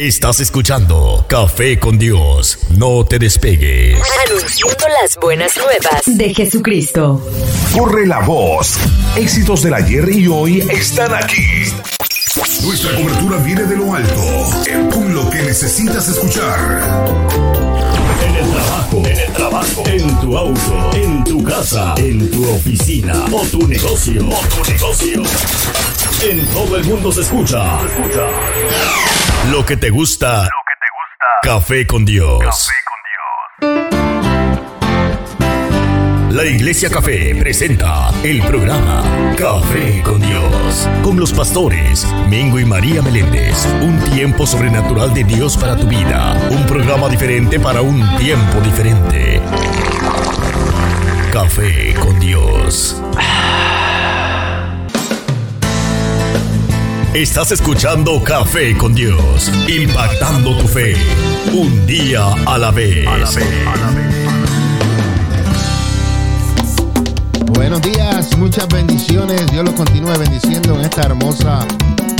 Estás escuchando Café con Dios. No te despegues. Anunciando las buenas nuevas de Jesucristo. Corre la voz. Éxitos del ayer y hoy están aquí. Nuestra cobertura viene de lo alto. Con lo que necesitas escuchar. En el trabajo, en el trabajo, en tu auto, en tu casa, en tu oficina o tu negocio, o tu negocio. En todo el mundo se escucha. Lo que te gusta. Lo que te gusta. Café con Dios. Café con Dios. La Iglesia Café presenta el programa Café con Dios. Con los pastores Mingo y María Meléndez. Un tiempo sobrenatural de Dios para tu vida. Un programa diferente para un tiempo diferente. Café con Dios. Estás escuchando Café con Dios, impactando tu fe, un día a la vez. Buenos días, muchas bendiciones. Dios los continúe bendiciendo en esta hermosa,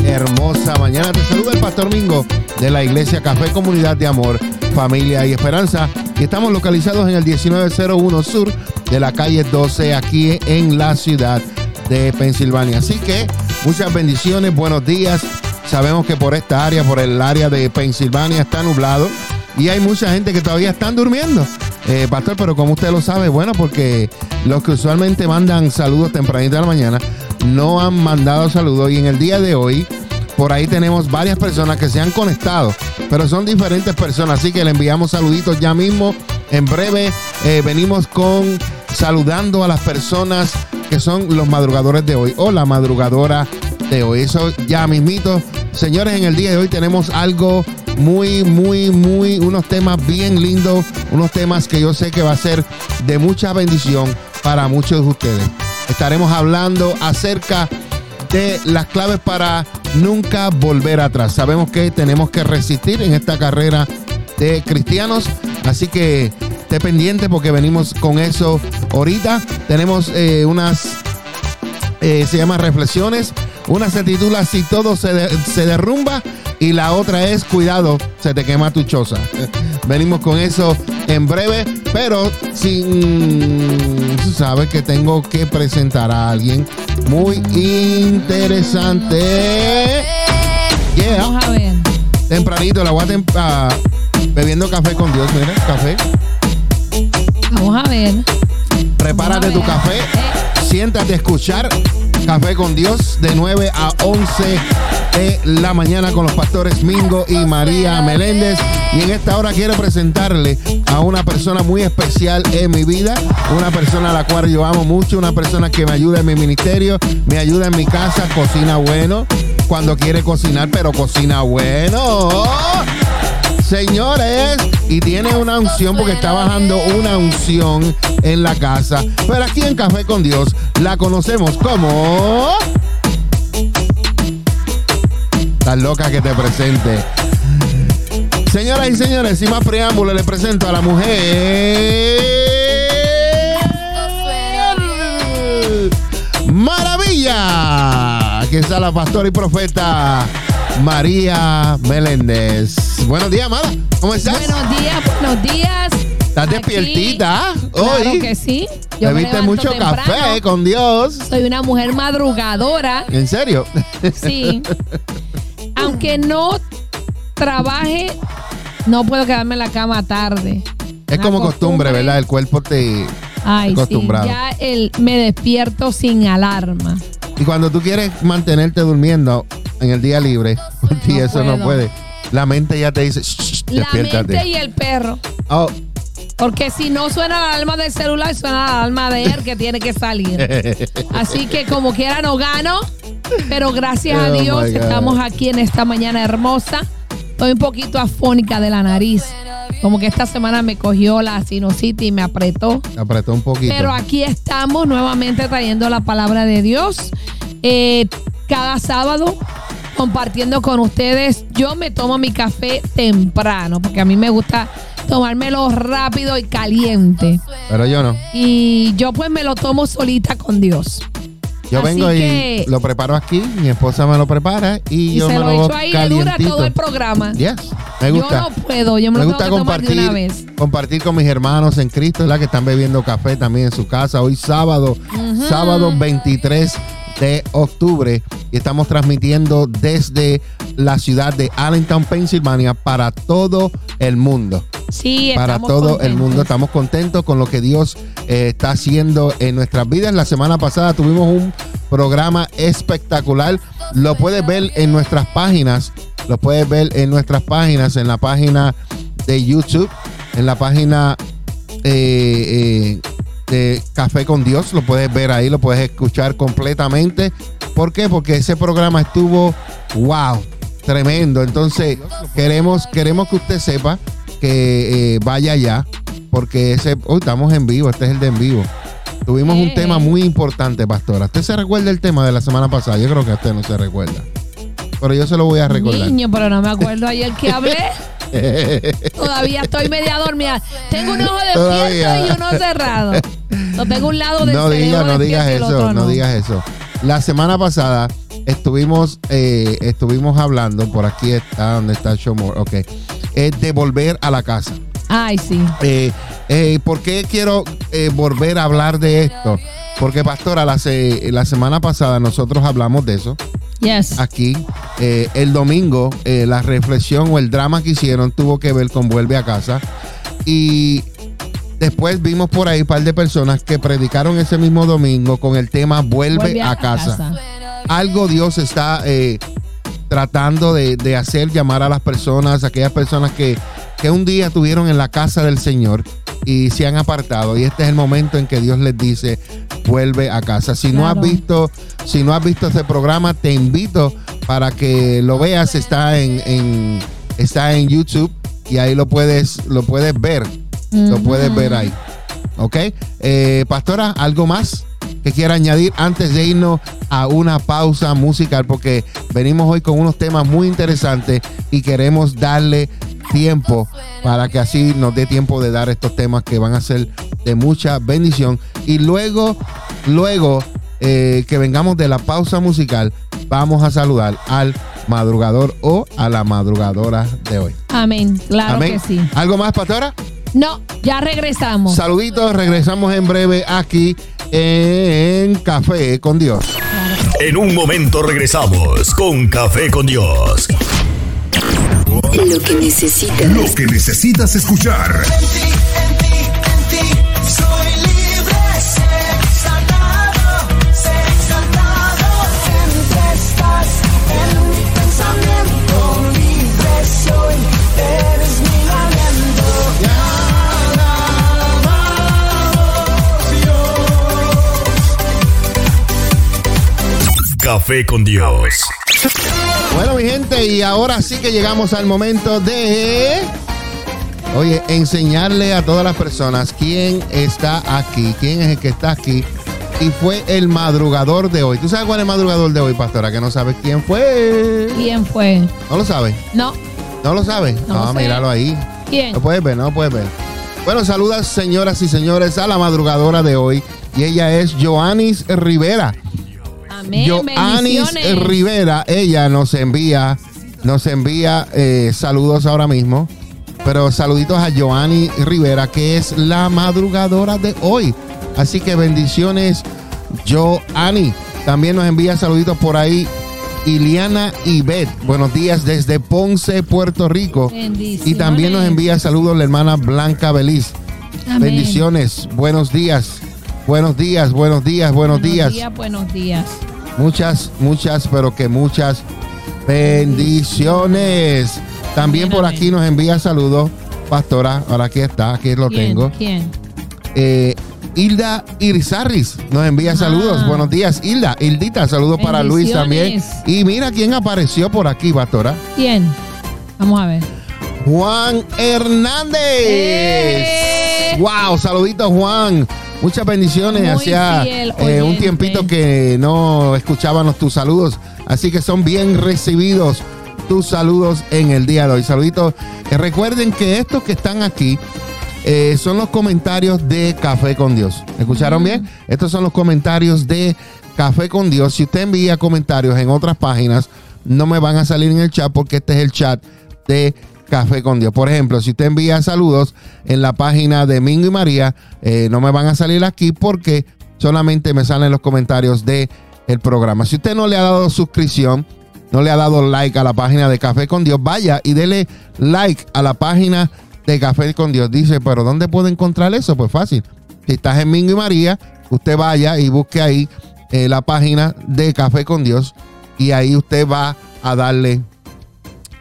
hermosa mañana. Te saluda el Pastor Mingo de la Iglesia Café Comunidad de Amor, Familia y Esperanza. Y estamos localizados en el 1901 Sur de la calle 12, aquí en la ciudad de Pensilvania. Así que muchas bendiciones, buenos días. Sabemos que por esta área, por el área de Pensilvania, está nublado y hay mucha gente que todavía están durmiendo. Eh, pastor, pero como usted lo sabe, bueno, porque los que usualmente mandan saludos tempranito de la mañana no han mandado saludos y en el día de hoy por ahí tenemos varias personas que se han conectado, pero son diferentes personas, así que le enviamos saluditos ya mismo. En breve eh, venimos con saludando a las personas que son los madrugadores de hoy o la madrugadora de hoy. Eso ya mismito. Señores, en el día de hoy tenemos algo muy, muy, muy, unos temas bien lindos, unos temas que yo sé que va a ser de mucha bendición para muchos de ustedes. Estaremos hablando acerca de las claves para nunca volver atrás. Sabemos que tenemos que resistir en esta carrera de cristianos, así que esté pendiente porque venimos con eso ahorita. Tenemos eh, unas, eh, se llama reflexiones. Una se titula Si todo se, de- se derrumba y la otra es Cuidado, se te quema tu choza. Venimos con eso en breve, pero sin... Sabes que tengo que presentar a alguien muy interesante. Yeah. Vamos a ver. Tempranito, la voy a bebiendo café con Dios, mira, café. Vamos a ver. Prepárate tu café, siéntate a escuchar Café con Dios de 9 a 11 de la mañana con los pastores Mingo y María Meléndez. Y en esta hora quiero presentarle a una persona muy especial en mi vida, una persona a la cual yo amo mucho, una persona que me ayuda en mi ministerio, me ayuda en mi casa, cocina bueno, cuando quiere cocinar, pero cocina bueno. Señores, tiene una unción porque está bajando una unción en la casa. Pero aquí en Café con Dios la conocemos como. Tan loca que te presente. Señoras y señores, sin más preámbulo, le presento a la mujer. Maravilla. Aquí está la pastora y profeta María Meléndez. Buenos días, Mara. ¿Cómo estás? Buenos días, buenos días. ¿Estás despiertita Claro hoy? que sí. Yo Bebiste mucho temprano. café con Dios. Soy una mujer madrugadora. ¿En serio? Sí. Aunque no trabaje, no puedo quedarme en la cama tarde. Es Una como costumbre, ¿verdad? El cuerpo te... Ay, sí. acostumbrado. Ya el, me despierto sin alarma. Y cuando tú quieres mantenerte durmiendo en el día libre, por ti eso no puede. La mente ya te dice, "Shh, La mente y el perro. Oh, Porque si no suena la alarma del celular, suena la alarma de él que tiene que salir. Así que como quiera no gano, pero gracias a Oh, Dios estamos aquí en esta mañana hermosa. Estoy un poquito afónica de la nariz. Como que esta semana me cogió la sinusitis y me apretó. te apretó un poquito. Pero aquí estamos nuevamente trayendo la palabra de Dios. Eh, cada sábado compartiendo con ustedes. Yo me tomo mi café temprano porque a mí me gusta tomármelo rápido y caliente. Pero yo no. Y yo pues me lo tomo solita con Dios. Yo Así vengo y lo preparo aquí, mi esposa me lo prepara y, Y yo se me lo lo echo ahí, le dura calientito. todo el programa. Yes, me gusta. Yo no puedo, yo me, me lo gusta tengo que tomar de compartir, una vez. compartir con mis hermanos en Cristo, ¿verdad? Que están bebiendo café también en su casa. Hoy sábado, sábado 23 de octubre. Y estamos transmitiendo desde la ciudad de Allentown, Pensilvania, para todo el mundo. Sí, para todo el mundo. Estamos contentos con lo que Dios eh, está haciendo en nuestras vidas. La semana pasada tuvimos un programa espectacular. Lo puedes ver en nuestras páginas. Lo puedes ver en nuestras páginas, en la página de YouTube, en la página eh, eh, de Café con Dios. Lo puedes ver ahí, lo puedes escuchar completamente. ¿Por qué? Porque ese programa estuvo wow, tremendo. Entonces, queremos, queremos que usted sepa que eh, vaya allá, porque ese, hoy estamos en vivo, este es el de en vivo. Tuvimos un tema muy importante, pastora. ¿Usted se recuerda el tema de la semana pasada? Yo creo que usted no se recuerda. Pero yo se lo voy a recordar. Niño, pero no me acuerdo ayer que hablé. Todavía estoy media dormida. Tengo un ojo despierto y uno cerrado. No tengo un lado del no no digas eso, no digas eso. La semana pasada estuvimos, eh, estuvimos hablando, por aquí está, donde está Showmore, ok, eh, de volver a la casa. Ay, sí. Eh, eh, ¿Por qué quiero eh, volver a hablar de esto? Porque, pastora, la, se- la semana pasada nosotros hablamos de eso Yes. aquí. Eh, el domingo, eh, la reflexión o el drama que hicieron tuvo que ver con Vuelve a casa. Y después vimos por ahí un par de personas que predicaron ese mismo domingo con el tema Vuelve, a, casa. Algo Dios está eh, tratando de, de hacer llamar a las personas, aquellas personas que, que un día estuvieron en la casa del Señor y se han apartado. Y este es el momento en que Dios les dice, vuelve a casa. Si no has visto, si no has visto este programa, te invito para que lo veas. Está en, en- está en YouTube y ahí lo puedes, lo puedes ver. Lo puedes ver ahí. ¿Ok? Eh, pastora, ¿algo más que quiera añadir antes de irnos a una pausa musical? Porque venimos hoy con unos temas muy interesantes y queremos darle tiempo para que así nos dé tiempo de dar estos temas que van a ser de mucha bendición. Y luego, luego eh, que vengamos de la pausa musical, vamos a saludar al madrugador o a la madrugadora de hoy. Amén. Claro Amén. que sí. ¿Algo más, pastora? No, ya regresamos. Saluditos, regresamos en breve aquí en Café con Dios. En un momento regresamos con Café con Dios. Lo que necesitas. Lo que necesitas escuchar. Soy libre, ser sanado, ser. Siempre estás en mi pensamiento. Libre soy, eres mi aliento. Café con Dios. Bueno, mi gente, y ahora sí que llegamos al momento de. Oye, enseñarle a todas las personas quién está aquí, quién es el que está aquí. Y fue el madrugador de hoy. ¿Tú sabes cuál es el madrugador de hoy, pastora? Que no sabes quién fue. ¿Quién fue? ¿No lo sabes? No. ¿No lo sabes? No sé. míralo ahí. ¿Quién? No puedes ver, no puedes ver. Bueno, saludas señoras y señores a la madrugadora de hoy. Y ella es Joanis Rivera. Amén. Joanis Bendiciones. Rivera, ella nos envía, nos envía eh, saludos ahora mismo. Pero saluditos a Joanny Rivera, que es la madrugadora de hoy. Así que bendiciones, Joanny. También nos envía saluditos por ahí. Iliana Ibet, buenos días desde Ponce, Puerto Rico. Y también nos envía saludos la hermana Blanca Beliz. Amén. Bendiciones, buenos días, buenos días, buenos días, buenos, días. Buenos días. Muchas, muchas, pero que muchas bendiciones. También por aquí nos envía saludos, pastora. Ahora aquí está, aquí lo ¿Quién? tengo. ¿Quién? Eh, Hilda Irizarris nos envía saludos. Ah. Buenos días, Hilda. Hildita, saludos para Luis también. Y mira quién apareció por aquí, pastora. ¿Quién? Vamos a ver. Juan Hernández. ¡Eh! Wow, saluditos Juan. Muchas bendiciones. Muy Hacía fiel eh, un tiempito que no escuchábamos tus saludos. Así que son bien recibidos tus saludos en el día de hoy. Saluditos. Eh, recuerden que estos que están aquí eh, son los comentarios de Café con Dios. ¿Escucharon bien? Estos son los comentarios de Café con Dios. Si usted envía comentarios en otras páginas, no me van a salir en el chat porque este es el chat de Café con Dios. Por ejemplo, si usted envía saludos en la página de Mingo y María, eh, no me van a salir aquí porque solamente me salen los comentarios de el programa. Si usted no le ha dado suscripción, no le ha dado like a la página de Café con Dios, vaya y dele like a la página de Café con Dios. Dice, pero ¿dónde puedo encontrar eso? Pues fácil. Si estás en Mingo y María, usted vaya y busque ahí eh, la página de Café con Dios y ahí usted va a darle,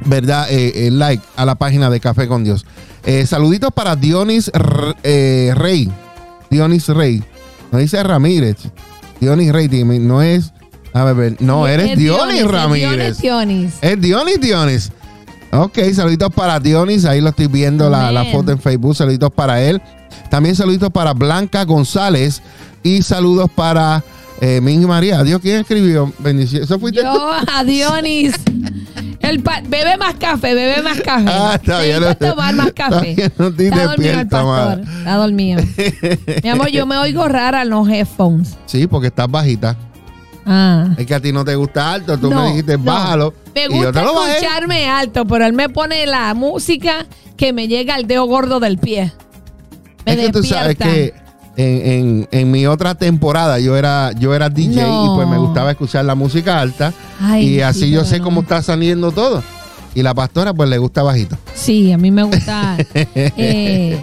¿verdad? Eh, eh, like a la página de Café con Dios. Eh, saluditos para Dionis R- eh, Rey. Dionis Rey. No dice Ramírez. Dionis Rey, dime, no es. A ver, no, eres Es Dionis, es Ramírez. Dionis, Dionis. Es Dionis, Dionis. Ok, saluditos para Dionis. Ahí lo estoy viendo la, la foto en Facebook. Saluditos para él. También saluditos para Blanca González. Y saludos para eh, Mingy María. Adiós, ¿quién escribió? Bendición. ¿Eso fuiste? Yo a Dionis. El pa- bebe más café, bebe más café. Ah, está bien. Necesito tomar más café. no estoy Está dormido el pastor. madre. Está dormido. Mi amor, yo me oigo rara en los headphones. Sí, porque estás bajita. Ah. Es que a ti no te gusta alto. Tú No, me dijiste, no. bájalo. Me y yo gusta te lo escucharme alto, pero él me pone la música que me llega al dedo gordo del pie. Me es que tú sabes despierta. que en, en- en mi otra temporada yo era, yo era DJ No. y pues me gustaba escuchar la música alta. Ay, y así sí, yo sé no. cómo está saliendo todo. Y la pastora pues le gusta bajito. Sí, a mí me gusta eh,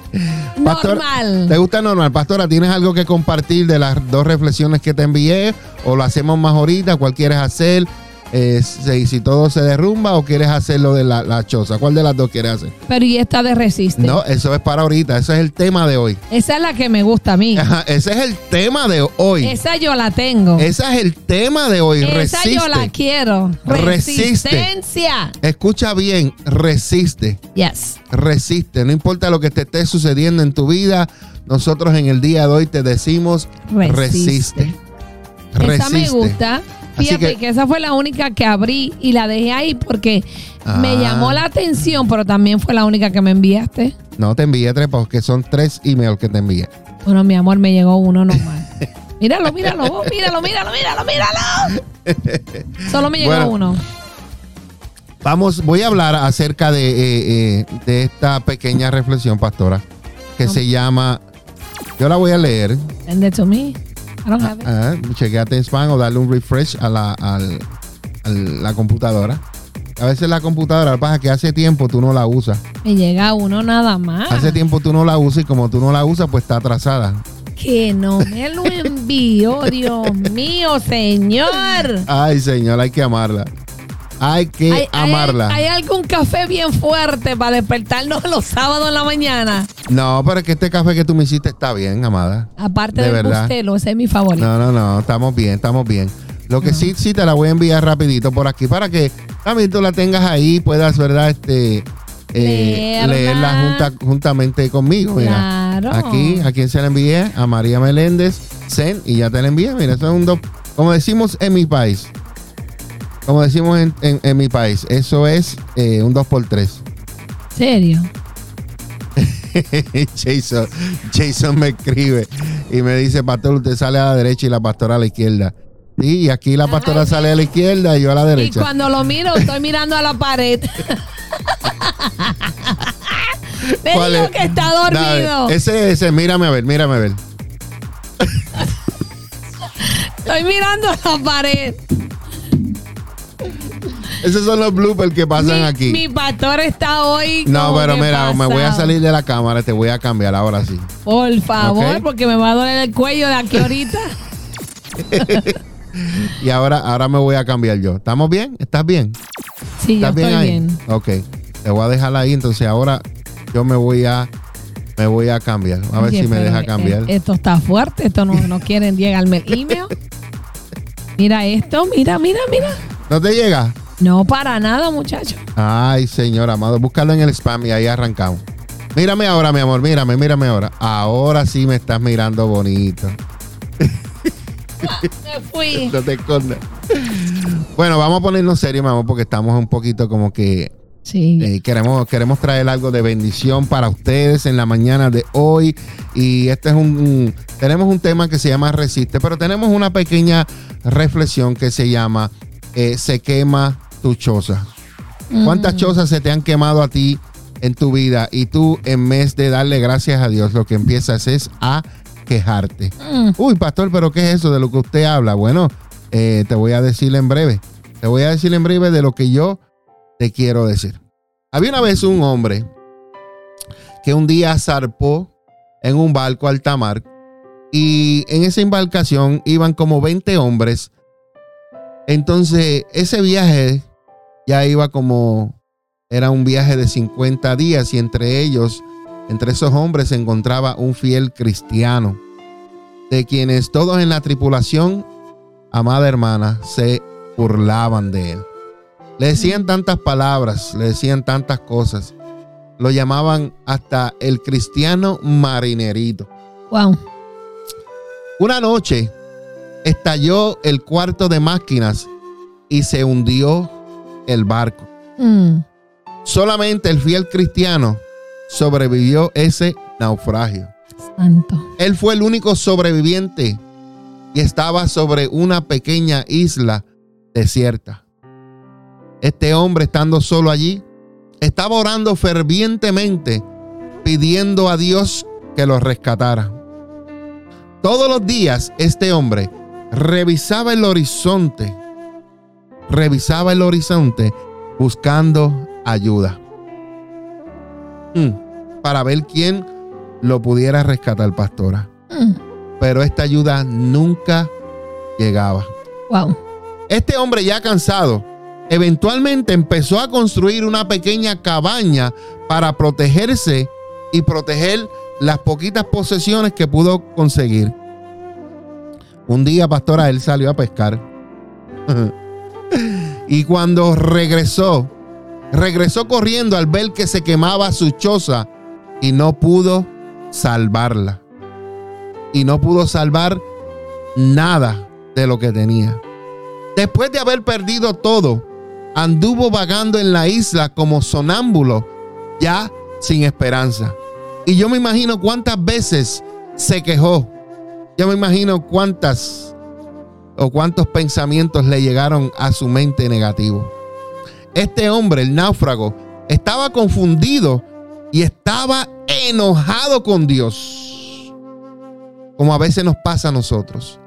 Pastor, normal. ¿Te gusta normal? Pastora, ¿tienes algo que compartir de las dos reflexiones que te envié? ¿O lo hacemos más ahorita? ¿Cuál quieres hacer? Eh, si, si todo se derrumba o quieres hacerlo de la, la choza. ¿Cuál de las dos quieres hacer? Pero y esta de resiste. No, eso es para ahorita. Ese es el tema de hoy. Esa es la que me gusta a mí. Ajá, ese es el tema de hoy. Esa yo la tengo. Ese es el tema de hoy. Esa resiste. yo la quiero. Resiste. Resistencia. Escucha bien, resiste. Yes. Resiste. No importa lo que te esté sucediendo en tu vida, nosotros en el día de hoy te decimos resiste. Resiste. Esa me Resiste. gusta. Fíjate que- que, esa fue la única que abrí y la dejé ahí porque Ah. me llamó la atención, pero también fue la única que me enviaste. No te envié tres porque son tres emails que te envié. Bueno, mi amor, me llegó uno nomás. míralo, míralo, vos, míralo, míralo, míralo, míralo. Solo me llegó Bueno. uno. Vamos, voy a hablar acerca de, eh, eh, de esta pequeña reflexión, pastora, que se llama, yo la voy a leer. Send it to me. I don't have it. Ah, chequeate spam o darle un refresh a la, al- a la computadora. A veces la computadora, pasa que hace tiempo tú no la usas. Me llega uno nada más. Hace tiempo tú no la usas y como tú no la usas, pues está atrasada. Que no me lo envió, Dios mío, señor. Ay, señor, hay que amarla. Hay que ¿Hay, hay- amarla. hay algún café bien fuerte para despertarnos los sábados en la mañana? No, pero es que este café que tú me hiciste está bien, amada. Aparte De del verdad. bustelo, ese es mi favorito. No, no, no, estamos bien, estamos bien. Lo que sí, sí te la voy a enviar rapidito por aquí para que también tú la tengas ahí, puedas, ¿verdad? Este, eh, Leerla. leerla junta, juntamente conmigo. Mira. Claro. Aquí, ¿a quién se la envié? A María Meléndez, Zen, y ya te la envié. Mira, eso es un dos, como decimos en mi país. Como decimos en, en- en mi país, eso es eh, un 2x3. ¿Serio? Jason, Jason me escribe y me dice, pastor, usted sale a la derecha y la pastora a la izquierda. Sí, y aquí la pastora sale a la izquierda y yo a la Y derecha. cuando lo miro, estoy mirando a la pared. Me ¿Cuál dijo es? que está Dale, dormido. ese, ese, mírame a ver, mírame a ver. Estoy mirando a la pared. Esos son los bloopers que pasan mi, aquí. mi pastor está hoy. no, pero mira, me voy a salir de la cámara, te voy a cambiar ahora sí. Por favor, porque me va a doler el cuello de aquí ahorita. Y ahora, ahora me voy a cambiar yo. ¿Estamos bien? ¿Estás bien? Sí, yo ¿Estás bien estoy ahí? bien. Ok. Te voy a dejar ahí, entonces ahora yo me voy a me voy a cambiar. A ver si me deja eh, cambiar. Esto está fuerte, esto no, no quieren llegarme el email. Mira esto, mira, mira, mira. ¿No te llega? No para nada, muchacho. Ay, señor amado, búscalo en el spam y ahí arrancamos. Mírame ahora, mi amor, mírame, mírame ahora. Ahora sí me estás mirando bonito. Me fui. No te escondas. Bueno, vamos a ponernos serios, mi amor, porque estamos un poquito como que Sí. Eh, queremos, queremos traer algo de bendición para ustedes en la mañana de hoy. Y este es un, un- tenemos un tema que se llama Resiste, pero tenemos una pequeña reflexión que se llama eh, Se quema tu choza. ¿Cuántas chozas se te han quemado a ti en tu vida? Y tú, en vez de darle gracias a Dios, lo que empiezas es a quejarte. Uy, pastor, pero ¿qué es eso de lo que usted habla? Bueno, eh, te voy a decir en breve. Te voy a decir en breve de lo que yo te quiero decir. Había una vez un hombre que un día zarpó en un barco alta mar y en esa embarcación iban como 20 hombres. Entonces, ese viaje ya iba como, era un viaje de 50 días y entre ellos, entre esos hombres se encontraba un fiel cristiano, de quienes todos en la tripulación, amada hermana, se burlaban de él. Le decían tantas palabras, le decían tantas cosas. Lo llamaban hasta el cristiano marinerito. Wow. Una noche estalló el cuarto de máquinas y se hundió el barco. Mm. Solamente el fiel cristiano sobrevivió ese naufragio. Santo. Él fue el único sobreviviente y estaba sobre una pequeña isla desierta. Este hombre estando solo allí, estaba orando fervientemente, pidiendo a Dios que lo rescatara. Todos los días este hombre revisaba el horizonte, revisaba el horizonte buscando ayuda. Mm, para ver quién lo pudiera rescatar, pastora. Mm. Pero esta ayuda nunca llegaba. Wow. Este hombre ya cansado, eventualmente empezó a construir una pequeña cabaña para protegerse y proteger las poquitas posesiones que pudo conseguir. Un día, pastora, él salió a pescar. y cuando regresó, regresó corriendo al ver que se quemaba su choza y no pudo salvarla. Y no pudo salvar nada de lo que tenía. Después de haber perdido todo, anduvo vagando en la isla como sonámbulo, ya sin esperanza. Y yo me imagino cuántas veces se quejó. Yo me imagino cuántas o cuántos pensamientos le llegaron a su mente negativo. Este hombre, el náufrago, estaba confundido y estaba enojado con Dios. Como a veces nos pasa a nosotros.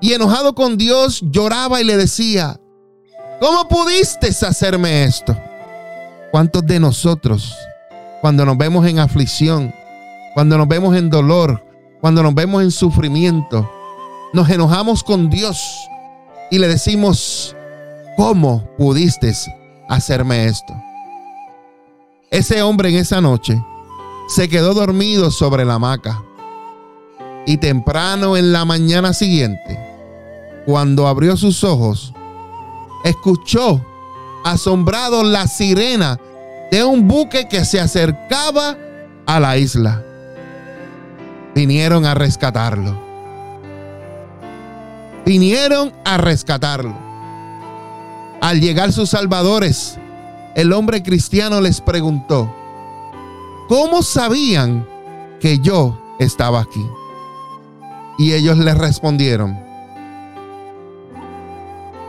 Y enojado con Dios, lloraba y le decía, ¿cómo pudiste hacerme esto? ¿Cuántos de nosotros, cuando nos vemos en aflicción, cuando nos vemos en dolor, cuando nos vemos en sufrimiento, nos enojamos con Dios y le decimos, ¿cómo pudiste hacerme esto? Ese hombre en esa noche se quedó dormido sobre la hamaca y temprano en la mañana siguiente, cuando abrió sus ojos, escuchó asombrado la sirena de un buque que se acercaba a la isla. Vinieron a rescatarlo. Vinieron a rescatarlo. Al llegar sus salvadores, el hombre cristiano les preguntó, ¿cómo sabían que yo estaba aquí? Y ellos le respondieron,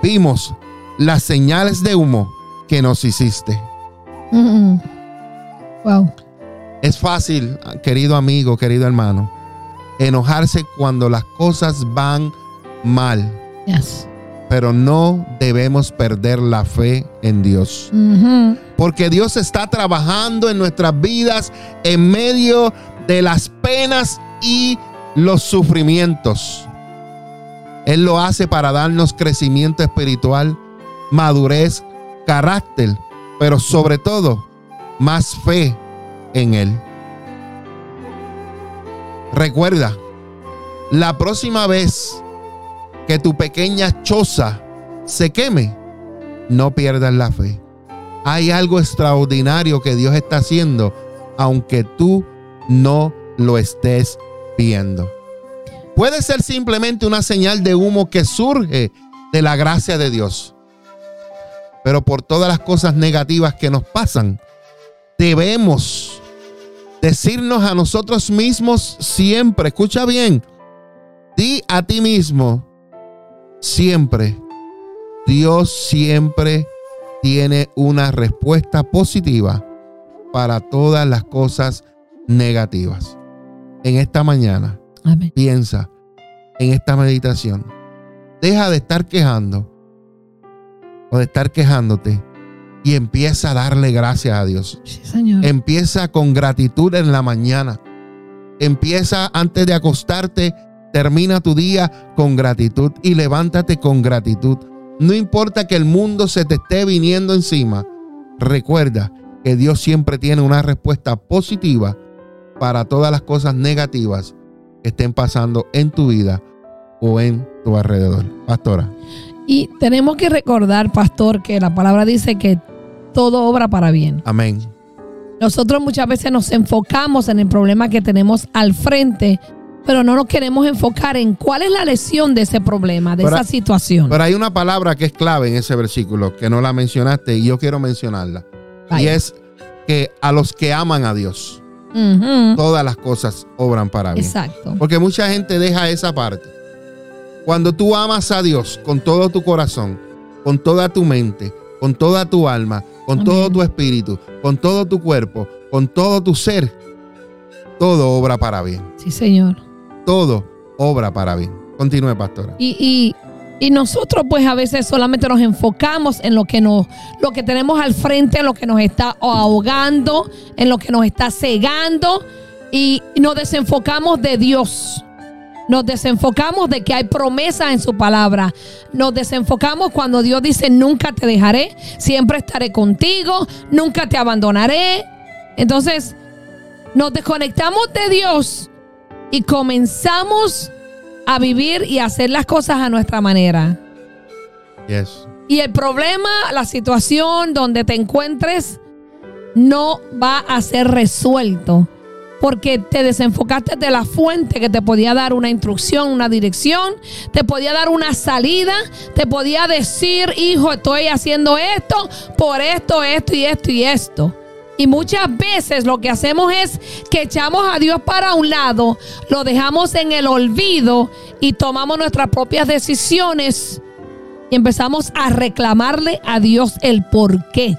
vimos las señales de humo que nos hiciste. Wow. Es fácil, querido amigo, querido hermano, enojarse cuando las cosas van mal, Yes. pero no debemos perder la fe en Dios. Ujú. Porque Dios está trabajando en nuestras vidas en medio de las penas y los sufrimientos. Él lo hace para darnos crecimiento espiritual, madurez, carácter, pero sobre todo más fe en Él. Recuerda, la próxima vez que tu pequeña choza se queme, no pierdas la fe. Hay algo extraordinario que Dios está haciendo, aunque tú no lo estés viendo. Puede ser simplemente una señal de humo que surge de la gracia de Dios. pero por todas las cosas negativas que nos pasan, debemos decirnos a nosotros mismos siempre, escucha bien, di a ti mismo siempre, Dios siempre tiene una respuesta positiva para todas las cosas negativas. En esta mañana, Amén. piensa en esta meditación. Deja de estar quejando o de estar quejándote y empieza a darle gracias a Dios. Sí, Señor. Empieza con gratitud en la mañana. Empieza antes de acostarte, termina tu día con gratitud y levántate con gratitud. No importa que el mundo se te esté viniendo encima, recuerda que Dios siempre tiene una respuesta positiva para todas las cosas negativas que estén pasando en tu vida o en tu alrededor. Pastora. Y tenemos que recordar, pastor, que la palabra dice que todo obra para bien. Amén. Nosotros muchas veces nos enfocamos en el problema que tenemos al frente, pero no nos queremos enfocar en cuál es la lesión de ese problema, de Pero- esa situación. Pero hay una palabra que es clave en ese versículo que no la mencionaste y yo quiero mencionarla. Y es que a los que aman a Dios, todas las cosas obran para bien. Exacto. Porque mucha gente deja esa parte. Cuando tú amas a Dios con todo tu corazón, con toda tu mente, con toda tu alma, con Amén. todo tu espíritu, con todo tu cuerpo, con todo tu ser, todo obra para bien. Sí, Señor. Todo obra para bien. Continúe, pastora. Y, y- y nosotros pues a veces solamente nos enfocamos en lo que nos, lo que tenemos al frente, en lo que nos está ahogando, en lo que nos está cegando y nos desenfocamos de Dios. Nos desenfocamos de que hay promesa en su palabra. Nos desenfocamos cuando Dios dice, nunca te dejaré, siempre estaré contigo, nunca te abandonaré. Entonces, nos desconectamos de Dios y comenzamos a vivir y a hacer las cosas a nuestra manera. Yes. Y el problema, la situación donde te encuentres, no va a ser resuelto. Porque te desenfocaste de la fuente que te podía dar una instrucción, una dirección, te podía dar una salida, te podía decir, hijo, estoy haciendo esto, por esto, esto y esto y esto. Y muchas veces lo que hacemos es que echamos a Dios para un lado, lo dejamos en el olvido y tomamos nuestras propias decisiones y empezamos a reclamarle a Dios el por qué.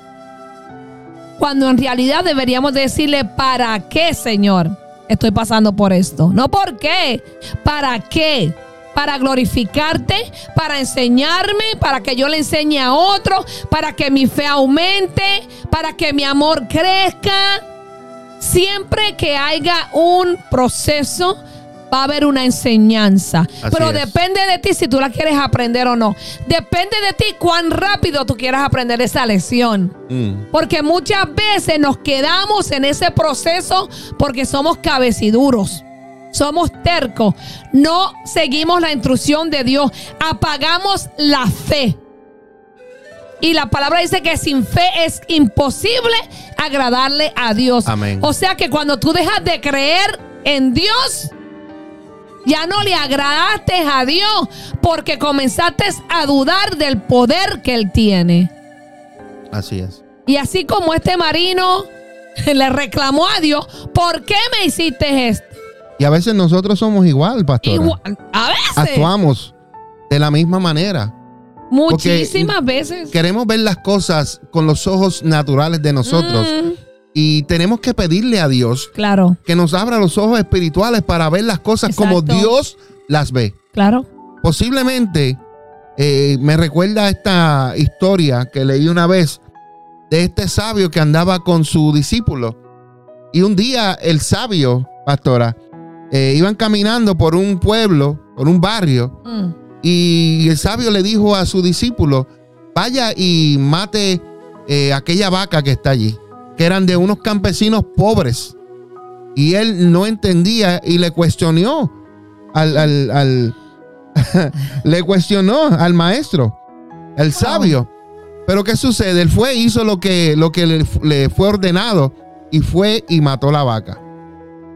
Cuando en realidad deberíamos decirle, ¿para qué, Señor? Estoy pasando por esto. No por qué. ¿Para qué? Para glorificarte, para enseñarme, para que yo le enseñe a otro, para que mi fe aumente, para que mi amor crezca. Siempre que haya un proceso, va a haber una enseñanza. Así Pero es. depende de ti si tú la quieres aprender o no. Depende de ti cuán rápido tú quieras aprender esa lección. Mm. Porque muchas veces nos quedamos en ese proceso porque somos cabeciduros. Somos tercos. No seguimos la instrucción de Dios. Apagamos la fe. Y la palabra dice que sin fe es imposible agradarle a Dios. Amén. O sea que cuando tú dejas de creer en Dios, ya no le agradaste a Dios porque comenzaste a dudar del poder que Él tiene. Así es. Y así como este marino le reclamó a Dios, ¿por qué me hiciste esto? Y a veces nosotros somos igual, pastora. Igual, a veces, Actuamos de la misma manera. muchísimas veces. Queremos ver las cosas con los ojos naturales de nosotros Mm, y tenemos que pedirle a Dios claro, que nos abra los ojos espirituales para ver las cosas como. Dios las ve. claro. Posiblemente eh, me recuerda esta historia que leí una vez de este sabio que andaba con su discípulo. Y un día el sabio, pastora, eh, iban caminando por un pueblo, por un barrio, Mm, y el sabio le dijo a su discípulo, vaya y mate eh, aquella vaca que está allí, que eran de unos campesinos pobres. Y él no entendía y le cuestionó al, al- al- le cuestionó al maestro, el sabio. Pero ¿qué sucede? Él fue, hizo lo que, lo que le, le fue ordenado y fue y mató la vaca.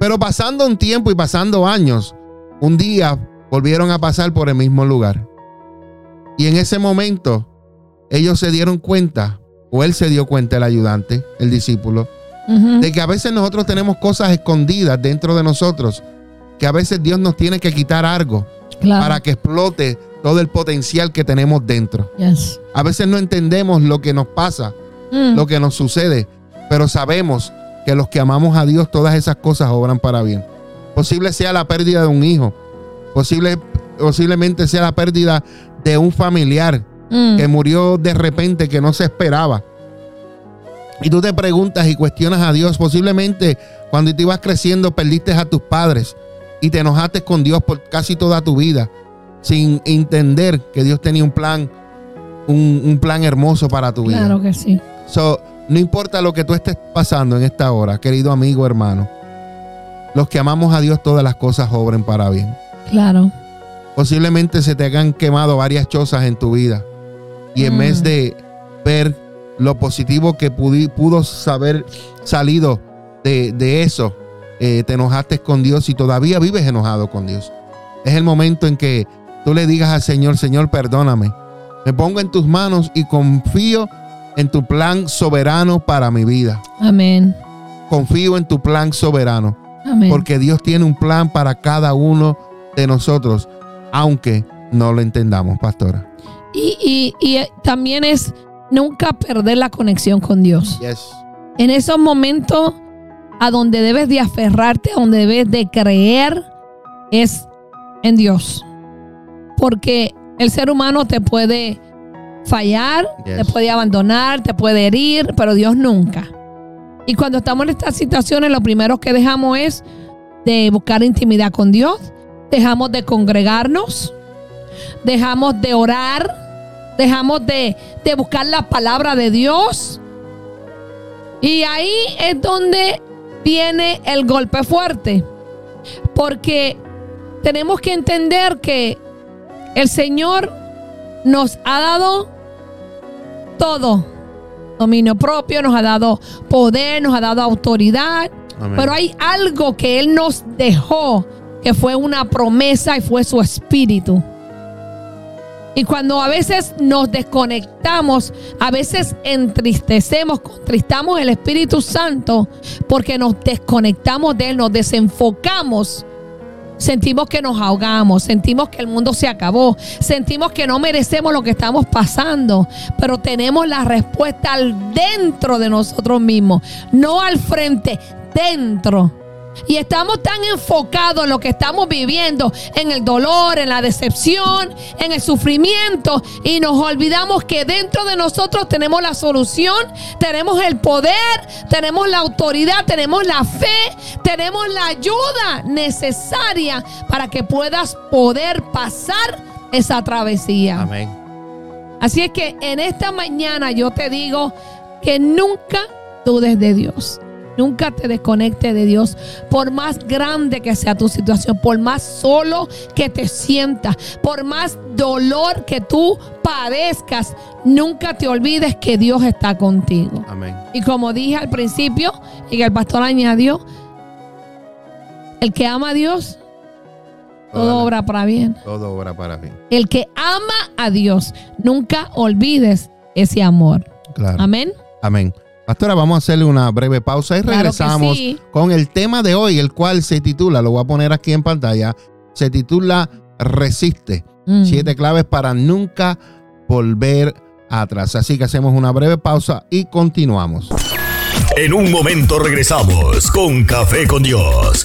Pero pasando un tiempo y pasando años, un día volvieron a pasar por el mismo lugar. Y en ese momento, ellos se dieron cuenta, o él se dio cuenta, el ayudante, el discípulo, de que a veces nosotros tenemos cosas escondidas dentro de nosotros, que a veces Dios nos tiene que quitar algo Claro. para que explote todo el potencial que tenemos dentro. Yes. A veces no entendemos lo que nos pasa, Mm. lo que nos sucede, pero sabemos que los que amamos a Dios, todas esas cosas obran para bien. Posible sea la pérdida de un hijo, posible, posiblemente sea la pérdida de un familiar Mm. que murió de repente, que no se esperaba. Y tú te preguntas y cuestionas a Dios, posiblemente cuando tú ibas creciendo perdiste a tus padres y te enojaste con Dios por casi toda tu vida, sin entender que Dios tenía un plan, un, un plan hermoso para tu vida. Claro que sí. So, no importa lo que tú estés pasando en esta hora, querido amigo, hermano. Los que amamos a Dios, todas las cosas obren para bien. Claro. Posiblemente se te hayan quemado varias chozas en tu vida. Y en Mm. vez de ver lo positivo que pudi- pudo saber salido de, de eso, eh, te enojaste con Dios y todavía vives enojado con Dios. Es el momento en que tú le digas al Señor, Señor, perdóname. Me pongo en tus manos y confío en tu plan soberano para mi vida. Amén. Confío en tu plan soberano. Amén. Porque Dios tiene un plan para cada uno de nosotros, aunque no lo entendamos, pastora. Y, y- y, eh, también es nunca perder la conexión con Dios. Yes. En esos momentos a donde debes de aferrarte, a donde debes de creer, es en Dios. Porque el ser humano te puede fallar, Yes. te puede abandonar, te puede herir, pero Dios nunca. Y cuando estamos en estas situaciones, lo primero que dejamos es de buscar intimidad con Dios, dejamos de congregarnos, dejamos de orar, dejamos de, de buscar la palabra de Dios. Y ahí es donde viene el golpe fuerte. Porque tenemos que entender que el Señor nos ha dado todo. Dominio propio, nos ha dado poder, nos ha dado autoridad. Amén. Pero hay algo que Él nos dejó, que fue una promesa y fue su espíritu. Y cuando a veces nos desconectamos, a veces entristecemos, contristamos el Espíritu Santo porque nos desconectamos de Él, nos desenfocamos. Sentimos que nos ahogamos, sentimos que el mundo se acabó, sentimos que no merecemos lo que estamos pasando, pero tenemos la respuesta al dentro de nosotros mismos, no al frente, dentro. Y estamos tan enfocados en lo que estamos viviendo, en el dolor, en la decepción, en el sufrimiento, y nos olvidamos que dentro de nosotros tenemos la solución, tenemos el poder, tenemos la autoridad, tenemos la fe, tenemos la ayuda necesaria para que puedas poder pasar esa travesía. Amén. Así es que en esta mañana yo te digo que nunca dudes de Dios. Nunca te desconectes de Dios. Por más grande que sea tu situación, por más solo que te sientas, por más dolor que tú padezcas, nunca te olvides que Dios está contigo. Amén. Y como dije al principio, y que el pastor añadió, el que ama a Dios, todo Todo- obra para bien. Todo obra para bien. El que ama a Dios, nunca olvides ese amor. Claro. Amén. Amén. Pastora, vamos a hacerle una breve pausa y Claro regresamos sí. con el tema de hoy, el cual se titula, lo voy a poner aquí en pantalla, se titula Resiste. Mm. Siete claves para nunca volver atrás. Así que hacemos una breve pausa y continuamos. En un momento regresamos con Café con Dios.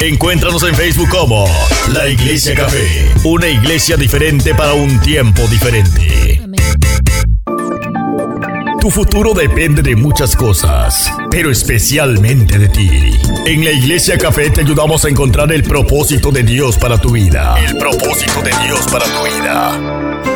Encuéntranos en Facebook como La Iglesia Café, una iglesia diferente para un tiempo diferente. Tu futuro depende de muchas cosas, pero especialmente de ti. En la Iglesia Café te ayudamos a encontrar el propósito de Dios para tu vida. El propósito de Dios para tu vida.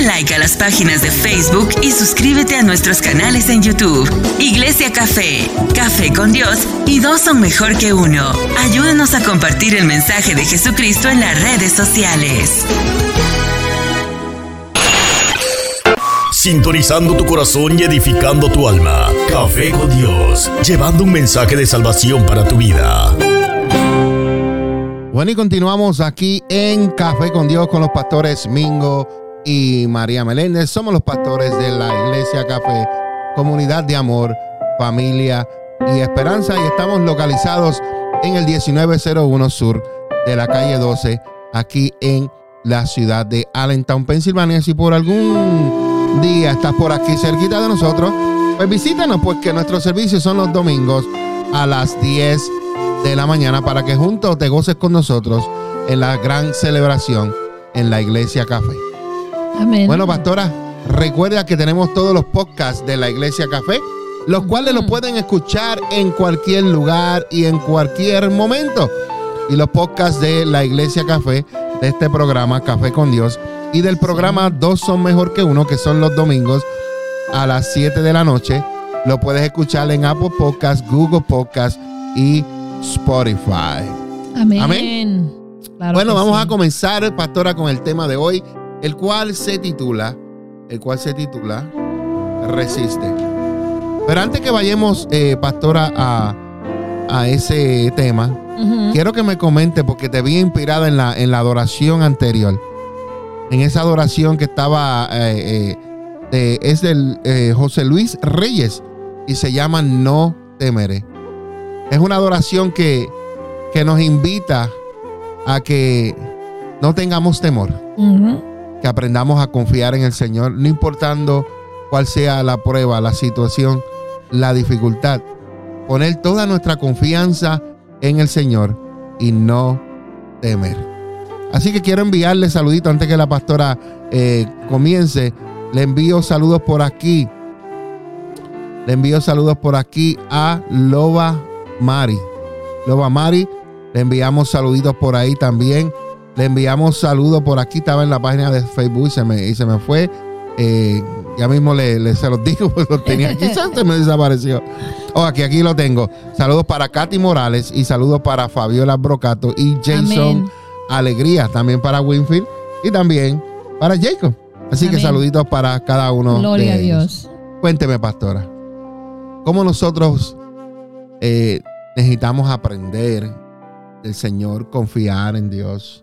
Dale like a las páginas de Facebook y suscríbete a nuestros canales en YouTube. Iglesia Café, Café con Dios y dos son mejor que uno. Ayúdanos a compartir el mensaje de Jesucristo en las redes sociales. Sintonizando tu corazón y edificando tu alma. Café con Dios, llevando un mensaje de salvación para tu vida. Bueno, y continuamos aquí en Café con Dios con los pastores Mingo y María Meléndez. Somos los pastores de la Iglesia Café, comunidad de amor, familia y esperanza. Y estamos localizados en el 1901 Sur de la calle 12, aquí en la ciudad de Allentown, Pensilvania. Si por algún día estás por aquí cerquita de nosotros, pues visítanos, porque nuestros servicios son los domingos a las 10 de la mañana para que juntos te goces con nosotros en la gran celebración en la Iglesia Café. Amén. Bueno, pastora, recuerda que tenemos todos los podcasts de la Iglesia Café, los cuales los pueden escuchar en cualquier lugar y en cualquier momento. Y los podcasts de la Iglesia Café, de este programa Café con Dios, y del programa Dos son mejor que uno, que son los domingos a las 7 de la noche, lo puedes escuchar en Apple Podcasts, Google Podcasts y Spotify. Amén. Amén. Claro Bueno, vamos sí. a comenzar, pastora, con el tema de hoy, el cual se titula, el cual se titula Resiste. Pero antes que vayamos, eh, pastora, a, a ese tema, quiero que me comente, porque te vi inspirada en la, en la adoración anterior. En esa adoración que estaba, eh, eh, de- es del José Luis Reyes y se llama No temeré. Es una adoración que, que nos invita a que no tengamos temor. Que aprendamos a confiar en el Señor, no importando cuál sea la prueba, la situación, la dificultad. Poner toda nuestra confianza en el Señor y no temer. Así que quiero enviarle saluditos antes que la pastora eh, comience. Le envío saludos por aquí. Le envío saludos por aquí a Loba Mari. Loba Mari, le enviamos saluditos por ahí también. Le enviamos saludos por aquí. Estaba en la página de Facebook y se me, y se me fue. Eh, ya mismo le, le- se los digo, pues lo tenía aquí. se me desapareció. Oh, aquí, aquí lo tengo. Saludos para Katy Morales y saludos para Fabiola Brocato y Jason Amén. Alegría. También para Winfield y también para Jacob. Así que saluditos para cada uno. Gloria a de ellos. Dios. Cuénteme, pastora, ¿cómo nosotros eh, necesitamos aprender del Señor, confiar en Dios,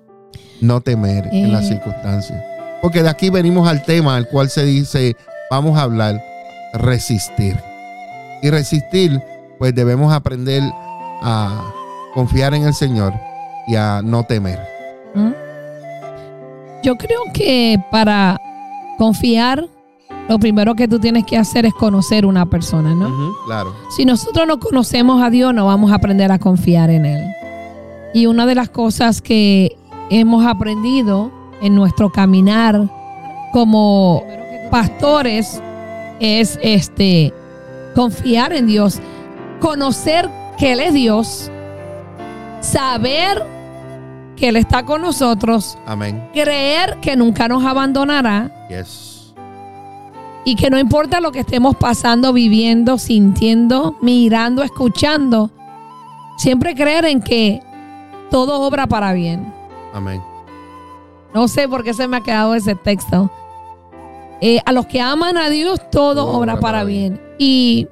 no temer en las Eh. circunstancias? Porque de aquí venimos al tema al cual se dice, vamos a hablar, resistir. Y resistir, pues debemos aprender a confiar en el Señor y a no temer. ¿Mm? Yo creo que para confiar, lo primero que tú tienes que hacer es conocer una persona, ¿no? Claro. Si nosotros no conocemos a Dios, no vamos a aprender a confiar en Él. Y una de las cosas que hemos aprendido en nuestro caminar como pastores es este confiar en Dios, conocer que Él es Dios, saber que Él está con nosotros, Amén. creer que nunca nos abandonará Yes. y que no importa lo que estemos pasando, viviendo, sintiendo, mirando, escuchando, siempre creer en que todo obra para bien. Amén. No sé por qué se me ha quedado ese texto. Eh, a los que aman a Dios, todo obra para bien. Y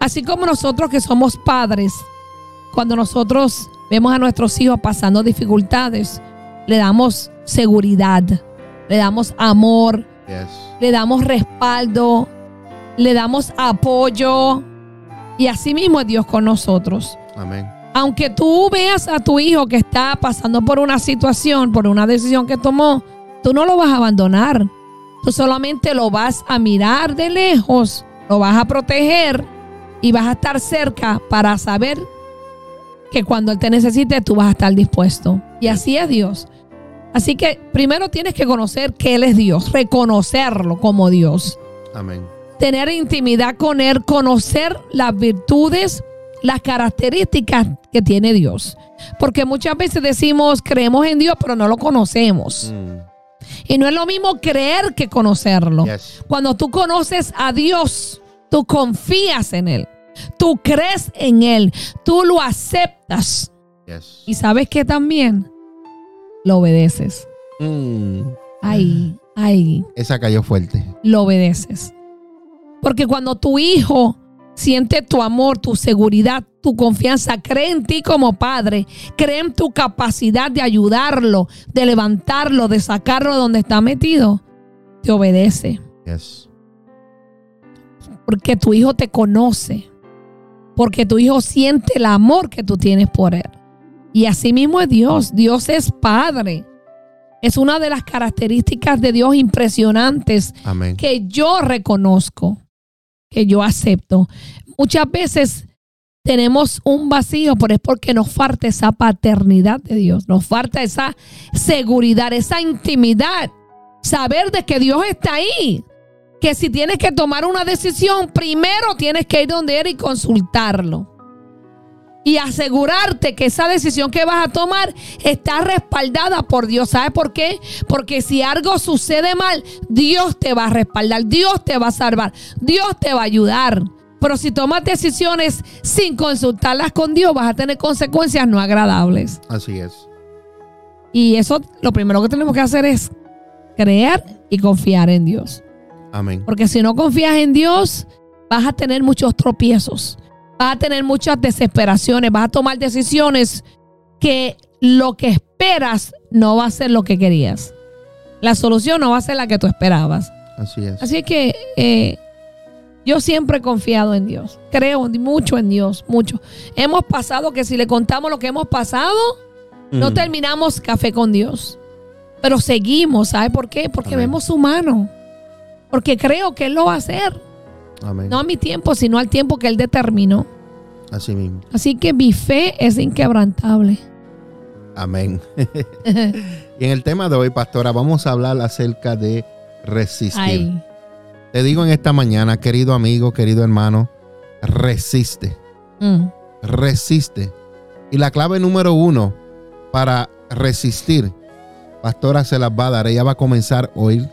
así como nosotros que somos padres, cuando nosotros vemos a nuestros hijos pasando dificultades, le damos seguridad, le damos amor, Yes. le damos respaldo, le damos apoyo. Y así mismo es Dios con nosotros. Amén. Aunque tú veas a tu hijo que está pasando por una situación, por una decisión que tomó, tú no lo vas a abandonar. Tú solamente lo vas a mirar de lejos lo vas a proteger y vas a estar cerca para saber que cuando Él te necesite, tú vas a estar dispuesto. Y así es Dios. Así que primero tienes que conocer que Él es Dios, reconocerlo como Dios, Amén. tener intimidad con Él, conocer las virtudes, las características que tiene Dios. Porque muchas veces decimos, creemos en Dios, pero no lo conocemos. Mm, Y no es lo mismo creer que conocerlo. Yes. Cuando tú conoces a Dios, tú confías en Él. Tú crees en Él. Tú lo aceptas. yes. Y sabes que también lo obedeces. Mm, Ahí, ahí, esa cayó fuerte. lo obedeces. Porque cuando tu hijo siente tu amor, tu seguridad, tu confianza, cree en ti como padre, cree en tu capacidad de ayudarlo, de levantarlo, de sacarlo de donde está metido, te obedece. Yes. porque tu hijo te conoce, porque tu hijo siente el amor que tú tienes por él. Y así mismo es Dios, Dios es Padre. Es una de las características de Dios impresionantes Amén. que yo reconozco, que yo acepto. Muchas veces tenemos un vacío, pero es porque nos falta esa paternidad de Dios, nos falta esa seguridad, esa intimidad, saber de que Dios está ahí, que si tienes que tomar una decisión, primero tienes que ir donde Él y consultarlo. Y asegurarte que esa decisión que vas a tomar está respaldada por Dios. ¿Sabes por qué? Porque si algo sucede mal, Dios te va a respaldar, Dios te va a salvar, Dios te va a ayudar. Pero si tomas decisiones sin consultarlas con Dios, vas a tener consecuencias no agradables. Así es. Y eso lo primero que tenemos que hacer es creer y confiar en Dios. Amén. Porque si no confías en Dios, vas a tener muchos tropiezos, vas a tener muchas desesperaciones, vas a tomar decisiones que lo que esperas no va a ser lo que querías. La solución no va a ser la que tú esperabas. Así es. Así que eh, yo siempre he confiado en Dios. Creo mucho en Dios, mucho. Hemos pasado que si le contamos lo que hemos pasado, no terminamos café con Dios. Pero seguimos, ¿sabe por qué? Porque Amén. vemos su mano. Porque creo que Él lo va a hacer. Amén. No a mi tiempo, sino al tiempo que Él determinó. Así mismo. Así que mi fe es inquebrantable. Amén. y en el tema de hoy, pastora, vamos a hablar acerca de resistir. Ay, Te digo en esta mañana, querido amigo, querido hermano, resiste, mm, resiste. Y la clave número uno para resistir, pastora se las va a dar. Ella va a comenzar hoy.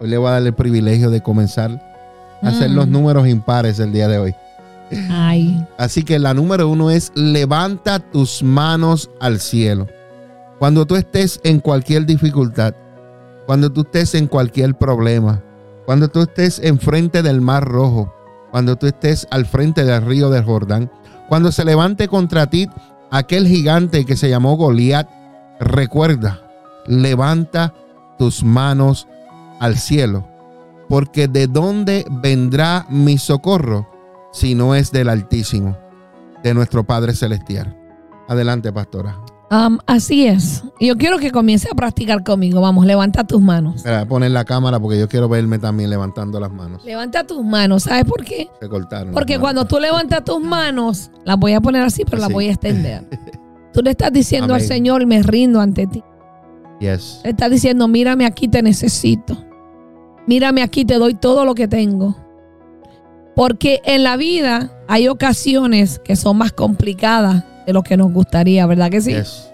Hoy le voy a dar el privilegio de comenzar hacer Mm. los números impares el día de hoy. ay, Así que la número uno es levanta tus manos al cielo. Cuando tú estés en cualquier dificultad, cuando tú estés en cualquier problema, cuando tú estés enfrente del mar rojo, cuando tú estés al frente del río del Jordán, cuando se levante contra ti aquel gigante que se llamó Goliat, recuerda, levanta tus manos al cielo, porque de dónde vendrá mi socorro si no es del Altísimo, de nuestro Padre Celestial. Adelante, pastora. Así es. Yo quiero que comience a practicar conmigo. Vamos, levanta tus manos. Espera, poner la cámara porque yo quiero verme también levantando las manos. Levanta tus manos. ¿Sabes por qué? Se cortaron. Porque cuando tú levantas tus manos, las voy a poner así, pero las voy a extender. Tú le estás diciendo al. Señor, me rindo ante ti. Yes. Le estás diciendo, mírame aquí, te necesito. Mírame aquí, te doy todo lo que tengo. Porque en la vida hay ocasiones que son más complicadas de lo que nos gustaría, ¿verdad que sí? Yes.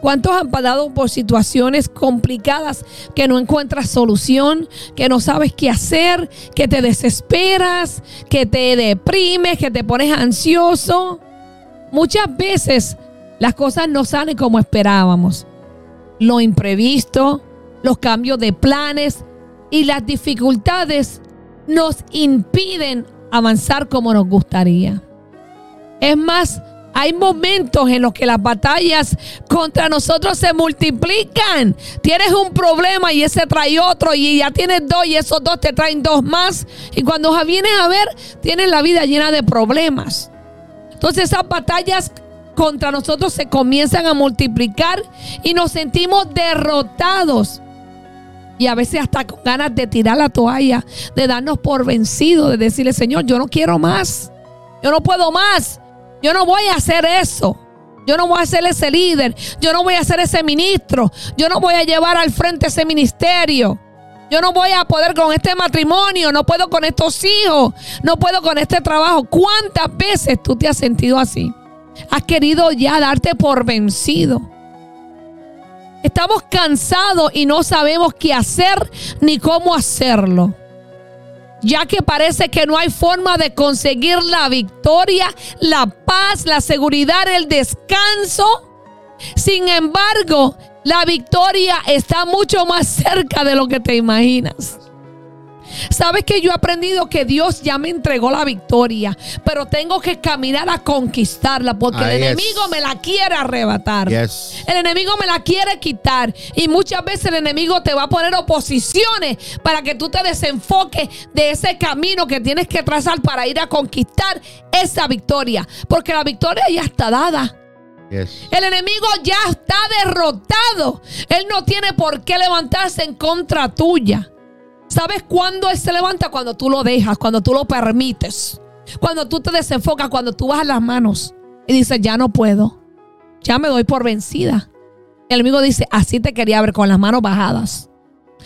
¿Cuántos han pasado por situaciones complicadas que no encuentras solución, que no sabes qué hacer, que te desesperas, que te deprimes, que te pones ansioso? Muchas veces las cosas no salen como esperábamos. Lo imprevisto, los cambios de planes y las dificultades nos impiden avanzar como nos gustaría. Es más, hay momentos en los que las batallas contra nosotros se multiplican. Tienes un problema y ese trae otro y ya tienes dos y esos dos te traen dos más. Y cuando vienes a ver, tienes la vida llena de problemas. Entonces esas batallas contra nosotros se comienzan a multiplicar y nos sentimos derrotados. Y a veces hasta con ganas de tirar la toalla, de darnos por vencido, de decirle, Señor, yo no quiero más. Yo no puedo más. Yo no voy a hacer eso. Yo no voy a ser ese líder. Yo no voy a ser ese ministro. Yo no voy a llevar al frente ese ministerio. Yo no voy a poder con este matrimonio. No puedo con estos hijos. No puedo con este trabajo. ¿Cuántas veces tú te has sentido así? Has querido ya darte por vencido. Estamos cansados y no sabemos qué hacer ni cómo hacerlo. Ya que parece que no hay forma de conseguir la victoria, la paz, la seguridad, el descanso. Sin embargo, la victoria está mucho más cerca de lo que te imaginas. Sabes que yo he aprendido que Dios ya me entregó la victoria, pero tengo que caminar a conquistarla porque el es. enemigo me la quiere arrebatar. Yes. El enemigo me la quiere quitar y muchas veces el enemigo te va a poner oposiciones para que tú te desenfoques de ese camino que tienes que trazar para ir a conquistar esa victoria, porque la victoria ya está dada. Yes. El enemigo ya está derrotado. Él no tiene por qué levantarse en contra tuya. ¿Sabes cuándo él se levanta? Cuando tú lo dejas, cuando tú lo permites. Cuando tú te desenfocas, cuando tú bajas las manos y dices, ya no puedo. Ya me doy por vencida. El enemigo dice, así te quería ver con las manos bajadas.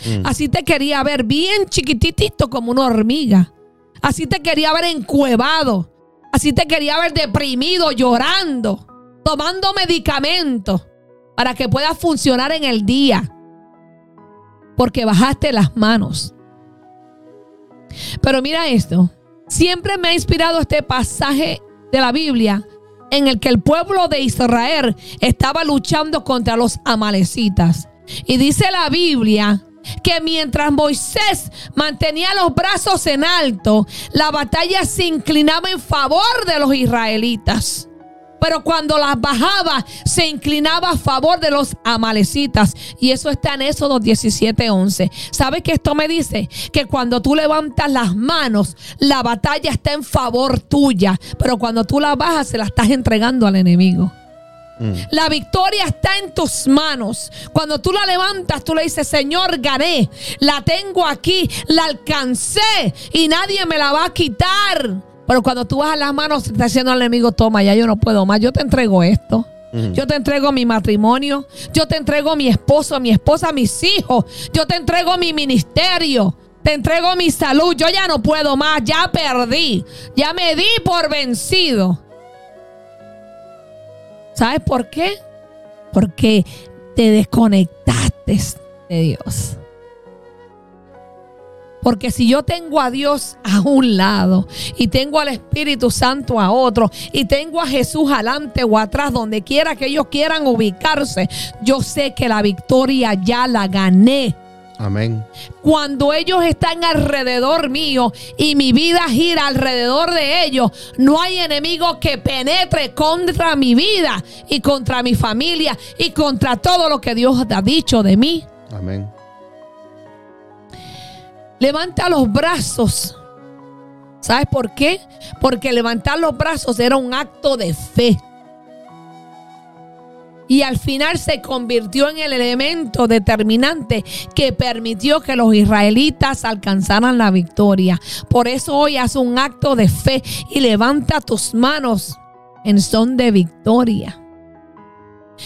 Mm. Así te quería ver bien chiquititito como una hormiga. Así te quería ver encuevado. Así te quería ver deprimido, llorando, tomando medicamentos para que puedas funcionar en el día. Porque bajaste las manos. Pero mira esto. Siempre me ha inspirado este pasaje de la Biblia en el que el pueblo de Israel estaba luchando contra los amalecitas. Y dice la Biblia que mientras Moisés mantenía los brazos en alto, la batalla se inclinaba en favor de los israelitas. Pero cuando las bajaba, se inclinaba a favor de los amalecitas. Y eso está en Éxodo 17:11. ¿Sabes que esto me dice? Que cuando tú levantas las manos, la batalla está en favor tuya. Pero cuando tú la bajas, se la estás entregando al enemigo. La victoria está en tus manos. Cuando tú la levantas, tú le dices, Señor, gané. La tengo aquí, la alcancé y nadie me la va a quitar. Pero cuando tú bajas las manos, está diciendo al enemigo, toma, ya yo no puedo más. Yo te entrego esto. Yo te entrego mi matrimonio. Yo te entrego mi esposo, mi esposa, mis hijos. Yo te entrego mi ministerio. Te entrego mi salud. Yo ya no puedo más. Ya perdí. Ya me di por vencido. ¿Sabes por qué? Porque te desconectaste de Dios. Porque si yo tengo a Dios a un lado y tengo al Espíritu Santo a otro y tengo a Jesús adelante o atrás, donde quiera que ellos quieran ubicarse, yo sé que la victoria ya la gané. Amén. Cuando ellos están alrededor mío y mi vida gira alrededor de ellos, no hay enemigo que penetre contra mi vida y contra mi familia y contra todo lo que Dios ha dicho de mí. Amén. Levanta los brazos. ¿Sabes por qué? Porque levantar los brazos era un acto de fe. Y al final se convirtió en el elemento determinante que permitió que los israelitas alcanzaran la victoria. Por eso hoy haz un acto de fe y levanta tus manos en son de victoria.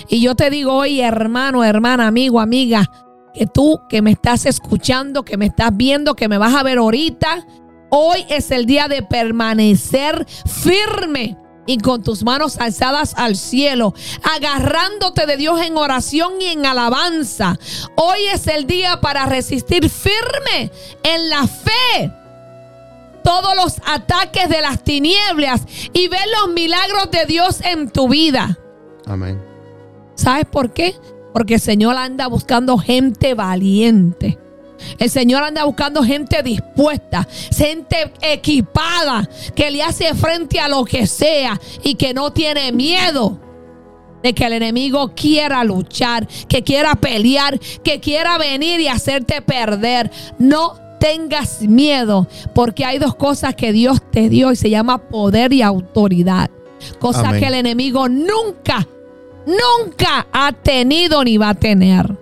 Y yo te digo hoy, hermano, hermana, amigo, amiga, que tú que me estás escuchando, que me estás viendo, que me vas a ver ahorita, hoy es el día de permanecer firme y con tus manos alzadas al cielo, agarrándote de Dios en oración y en alabanza. Hoy es el día para resistir firme en la fe todos los ataques de las tinieblas y ver los milagros de Dios en tu vida. Amén. ¿Sabes por qué? Porque el Señor anda buscando gente valiente. El Señor anda buscando gente dispuesta, gente equipada, que le hace frente a lo que sea y que no tiene miedo de que el enemigo quiera luchar, que quiera pelear, que quiera venir y hacerte perder. No tengas miedo, porque hay dos cosas que Dios te dio y se llama poder y autoridad. Cosa Amén. que el enemigo nunca, nunca ha tenido ni va a tener.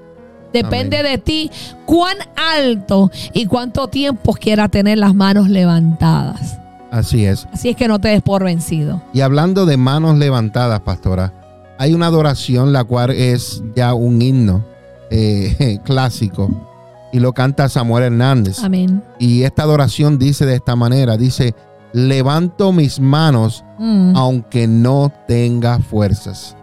Depende Amén. de ti cuán alto y cuánto tiempo quiera tener las manos levantadas. Así es. Así es que no te des por vencido. Y hablando de manos levantadas, pastora, hay una adoración la cual es ya un himno eh, clásico y lo canta Samuel Hernández. Amén. Y esta adoración dice de esta manera, dice, levanto mis manos Mm. aunque no tenga fuerzas.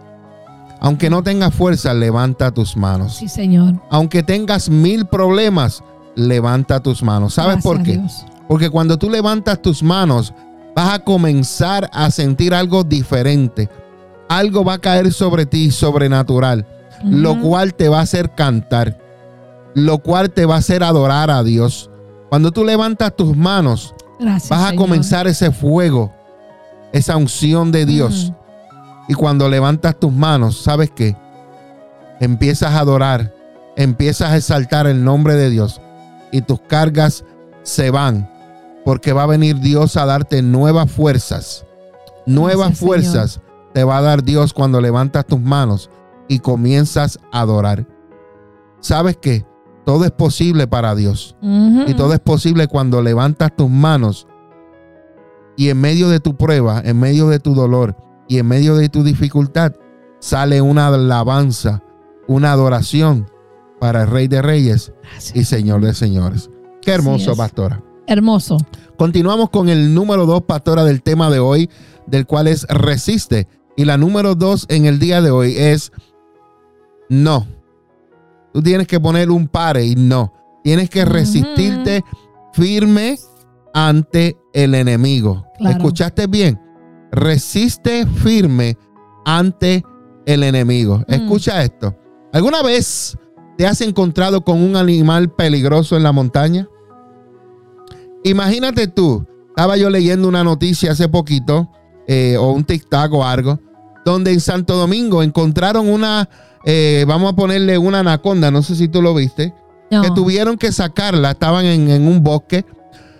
Aunque no tenga fuerzas, levanta tus manos. Sí, Señor. Aunque tengas mil problemas, levanta tus manos. ¿Sabes Gracias, por qué? Dios. Porque cuando tú levantas tus manos, vas a comenzar a sentir algo diferente. Algo va a caer sobre ti sobrenatural, lo cual te va a hacer cantar, lo cual te va a hacer adorar a Dios. Cuando tú levantas tus manos, Gracias, vas a Señor. comenzar ese fuego, esa unción de Dios. Y cuando levantas tus manos, ¿sabes qué? Empiezas a adorar, empiezas a exaltar el nombre de Dios y tus cargas se van porque va a venir Dios a darte nuevas fuerzas. Nuevas Gracias, fuerzas te va a dar Dios cuando levantas tus manos y comienzas a adorar. ¿Sabes qué? Todo es posible para Dios. Y todo es posible cuando levantas tus manos y en medio de tu prueba, en medio de tu dolor y en medio de tu dificultad, sale una alabanza, una adoración para el Rey de Reyes Gracias. y Señor de Señores. Qué hermoso, pastora. Hermoso. Continuamos con el número dos, pastora, del tema de hoy, del cual es resiste. Y la número dos en el día de hoy es no. Tú tienes que poner un pare y no. Tienes que resistirte firme ante el enemigo. Claro. ¿Escuchaste bien? Resiste firme ante el enemigo. Mm. Escucha esto. ¿Alguna vez te has encontrado con un animal peligroso en la montaña? Imagínate tú, estaba yo leyendo una noticia hace poquito, eh, o un TikTok o algo, donde en Santo Domingo encontraron una, eh, vamos a ponerle una anaconda, no sé si tú lo viste, No. que tuvieron que sacarla, estaban en, en un bosque,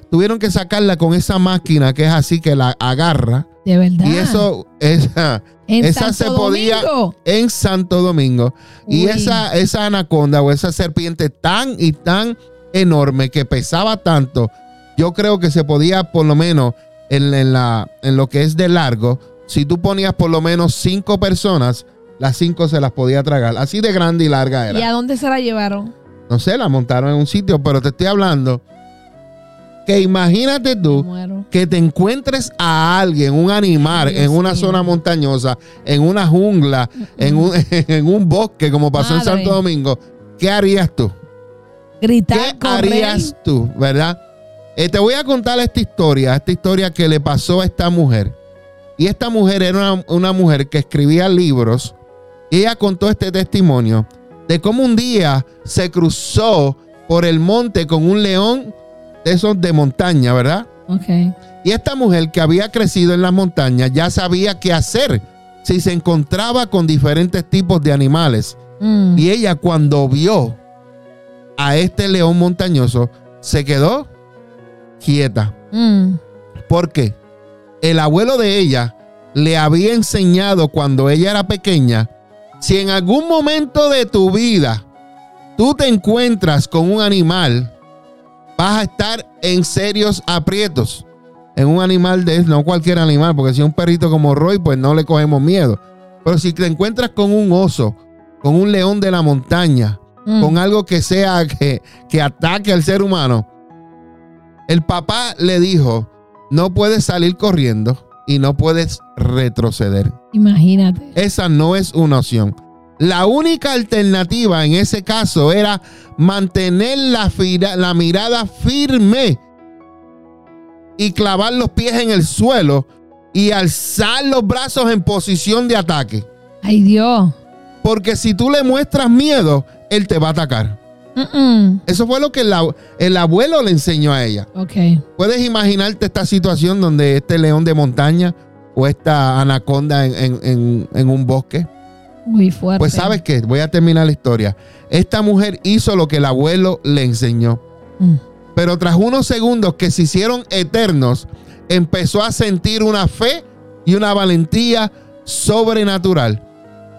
tuvieron que sacarla con esa máquina que es así que la agarra, De verdad. y eso, esa, en esa Santo se podía- Domingo. en Santo Domingo. Y esa, esa anaconda o esa serpiente tan y tan enorme que pesaba tanto, yo creo que se podía por lo menos en, en la, en lo que es de largo, si tú ponías por lo menos cinco personas, las cinco se las podía tragar. Así de grande y larga ¿Y a era. dónde se la llevaron? No sé, la montaron en un sitio, pero te estoy hablando que imagínate tú que te encuentres a alguien, un animal, Dios en una zona montañosa, en una jungla, en un, en un bosque, como pasó en. Santo Domingo, ¿qué harías tú? Gritar, ¿Qué correr. harías tú, verdad? Eh, te voy a contar esta historia, esta historia que le pasó a esta mujer. Y esta mujer era una, una mujer que escribía libros. Y ella contó este testimonio de cómo un día se cruzó por el monte con un león de esos de montaña, ¿verdad? Ok. Y esta mujer que había crecido en las montañas ya sabía qué hacer si se encontraba con diferentes tipos de animales. Mm. Y ella cuando vio a este león montañoso, se quedó quieta. Mm. Porque el abuelo de ella le había enseñado cuando ella era pequeña, si en algún momento de tu vida tú te encuentras con un animal, vas a estar en serios aprietos. En un animal de no cualquier animal, porque si es un perrito como Roy, pues no le cogemos miedo. Pero si te encuentras con un oso, con un león de la montaña, Mm. con algo que sea que, que ataque al ser humano. El papá le dijo, no puedes salir corriendo y no puedes retroceder. Imagínate. Esa no es una opción. La única alternativa en ese caso era mantener la, fira- la mirada firme y clavar los pies en el suelo y alzar los brazos en posición de ataque. Ay, Dios. Porque si tú le muestras miedo, él te va a atacar. Eso fue lo que el, ab- el abuelo le enseñó a ella. Ok. ¿Puedes imaginarte esta situación donde este león de montaña o esta anaconda en, en- en- en un bosque? Muy fuerte. Pues sabes qué, voy a terminar la historia. Esta mujer hizo lo que el abuelo le enseñó. Mm. Pero tras unos segundos que se hicieron eternos, empezó a sentir una fe y una valentía sobrenatural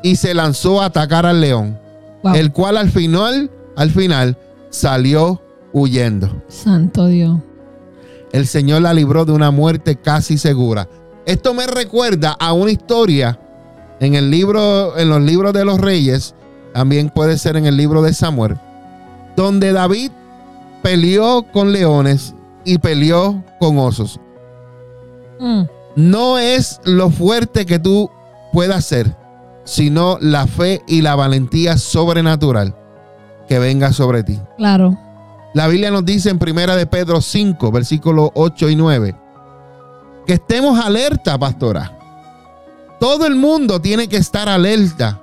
y se lanzó a atacar al león Wow. el cual al final al final salió huyendo. Santo Dios. El Señor la libró de una muerte casi segura. Esto me recuerda a una historia en el libro, en los libros de los reyes, también puede ser en el libro de Samuel, donde David peleó con leones y peleó con osos. Mm, No es lo fuerte que tú puedas ser, sino la fe y la valentía sobrenatural que venga sobre ti. claro. La Biblia nos dice en Primera de Pedro 5, versículos 8 y 9, que estemos alerta, pastora. Todo el mundo tiene que estar alerta.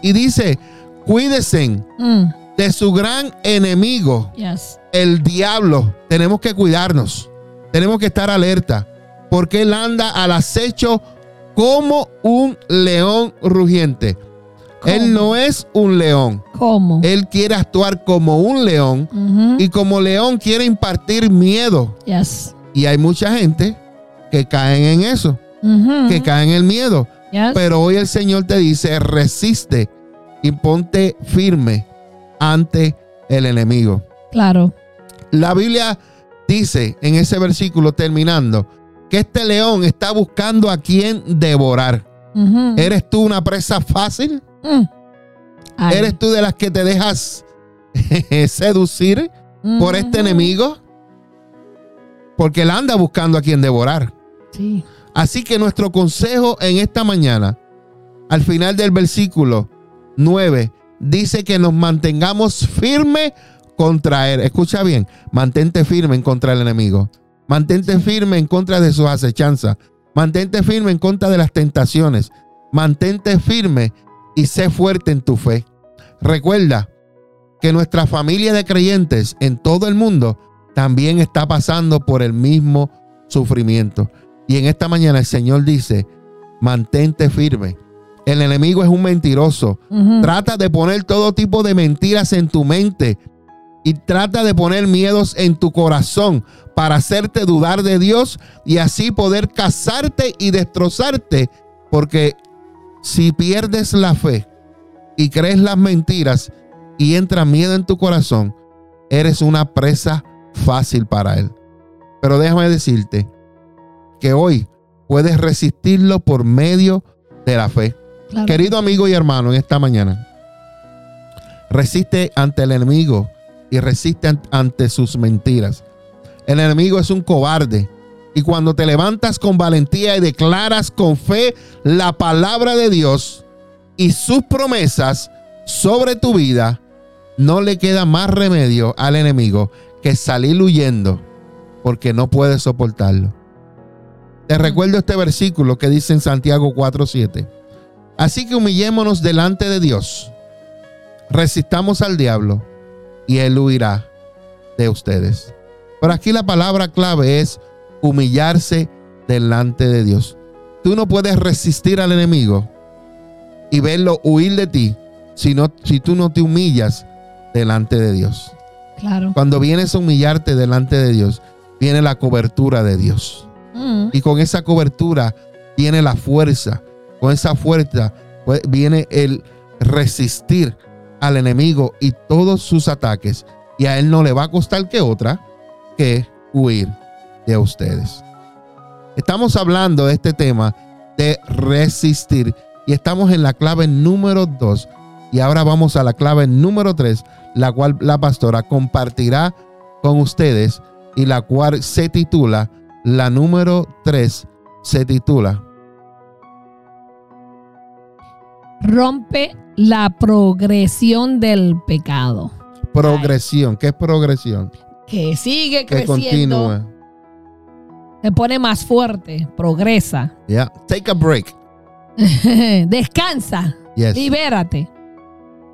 Y dice, cuídense Mm, de su gran enemigo, yes. el diablo. Tenemos que cuidarnos. Tenemos que estar alerta. Porque él anda al acecho como un león rugiente. Él no es un león. ¿Cómo? Él quiere actuar como un león y como león quiere impartir miedo. yes. Y hay mucha gente que caen en eso, Que caen en el miedo. yes. Pero hoy el Señor te dice, resiste y ponte firme ante el enemigo. Claro. La Biblia dice en ese versículo terminando que este león está buscando a quien devorar. ¿Eres tú una presa fácil? mm. ¿Eres tú de las que te dejas seducir por este enemigo? Porque él anda buscando a quien devorar. Sí. Así que nuestro consejo en esta mañana, al final del versículo 9, dice que nos mantengamos firmes contra él. Escucha bien, mantente firme en contra del enemigo. Mantente firme en contra de sus acechanzas. Mantente firme en contra de las tentaciones. Mantente firme y sé fuerte en tu fe. Recuerda que nuestra familia de creyentes en todo el mundo también está pasando por el mismo sufrimiento. Y en esta mañana el Señor dice, mantente firme. El enemigo es un mentiroso. Trata de poner todo tipo de mentiras en tu mente y trata de poner miedos en tu corazón para hacerte dudar de Dios y así poder casarte y destrozarte. Porque si pierdes la fe y crees las mentiras y entra miedo en tu corazón, eres una presa fácil para él. Pero déjame decirte que hoy puedes resistirlo por medio de la fe. claro. Querido amigo y hermano, en esta mañana, resiste ante el enemigo y resiste an- ante sus mentiras. El enemigo es un cobarde. Y cuando te levantas con valentía y declaras con fe la palabra de Dios y sus promesas sobre tu vida, no le queda más remedio al enemigo que salir huyendo porque no puede soportarlo. Te recuerdo este versículo que dice en Santiago 4:7. Así que humillémonos delante de Dios. Resistamos al diablo y él huirá de ustedes. Pero aquí la palabra clave es humillarse delante de Dios. Tú no puedes resistir al enemigo y verlo huir de ti si, no- si tú no te humillas delante de Dios. Claro. Cuando vienes a humillarte delante de Dios, viene la cobertura de Dios. Y con esa cobertura viene la fuerza. Con esa fuerza pues, viene el resistir al enemigo y todos sus ataques. Y a él no le va a costar que otra que huir de ustedes. Estamos hablando de este tema de resistir y estamos en la clave número 2 y ahora vamos a la clave número 3, la cual la pastora compartirá con ustedes y la cual se titula, la número 3 se titula, Rompe la progresión del pecado. progresión. ¿Qué es progresión? Que sigue Que creciendo. continúa. Se pone más fuerte. Progresa. Yeah. Take a break. Descansa. Yes. Libérate.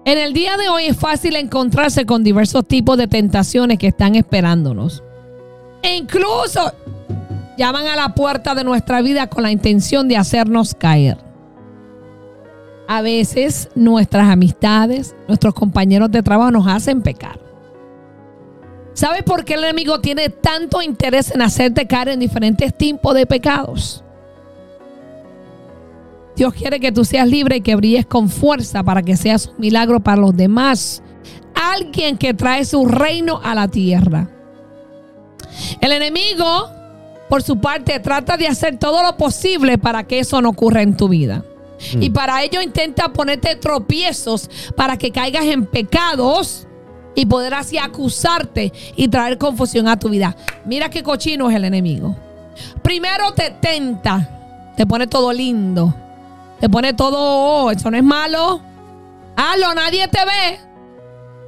En el día de hoy es fácil encontrarse con diversos tipos de tentaciones que están esperándonos. E incluso llaman a la puerta de nuestra vida con la intención de hacernos caer. A veces nuestras amistades, nuestros compañeros de trabajo nos hacen pecar. ¿Sabes por qué el enemigo tiene tanto interés en hacerte caer en diferentes tipos de pecados? Dios quiere que tú seas libre y que brilles con fuerza para que seas un milagro para los demás. alguien que trae su reino a la tierra. El enemigo, por su parte, trata de hacer todo lo posible para que eso no ocurra en tu vida. Y para ello intenta ponerte tropiezos para que caigas en pecados y poder así acusarte y traer confusión a tu vida. Mira qué cochino es el enemigo. Primero te tenta, te pone todo lindo, te pone todo, oh, eso no es malo. Hazlo, nadie te ve.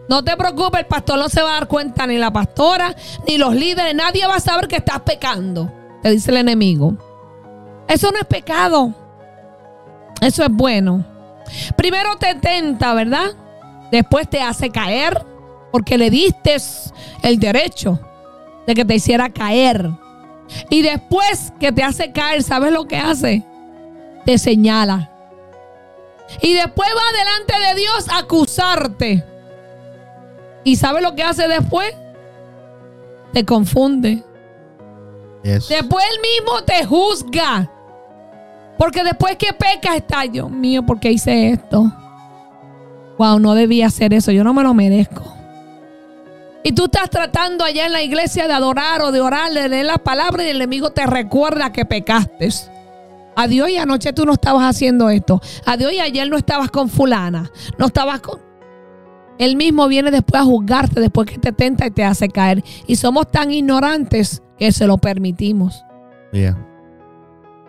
No te preocupes, el pastor no se va a dar cuenta, ni la pastora, ni los líderes, nadie va a saber que estás pecando, te dice el enemigo. Eso no es pecado. Eso es bueno. Primero te tenta, ¿verdad? Después te hace caer porque le diste el derecho de que te hiciera caer. Y después que te hace caer, ¿sabes lo que hace? Te señala. Y después va delante de Dios a acusarte. ¿Y sabes lo que hace después? Te confunde. Yes. Después él mismo te juzga. Porque después que pecas está, Dios mío, ¿por qué hice esto? Wow, no debía hacer eso, yo no me lo merezco. Y tú estás tratando allá en la iglesia de adorar o de orar, de leer la palabra y el enemigo te recuerda que pecaste. Adiós y anoche tú no estabas haciendo esto. Adiós y ayer no estabas con fulana. No estabas con... Él mismo viene después a juzgarte, después que te tenta y te hace caer. Y somos tan ignorantes que se lo permitimos. Yeah.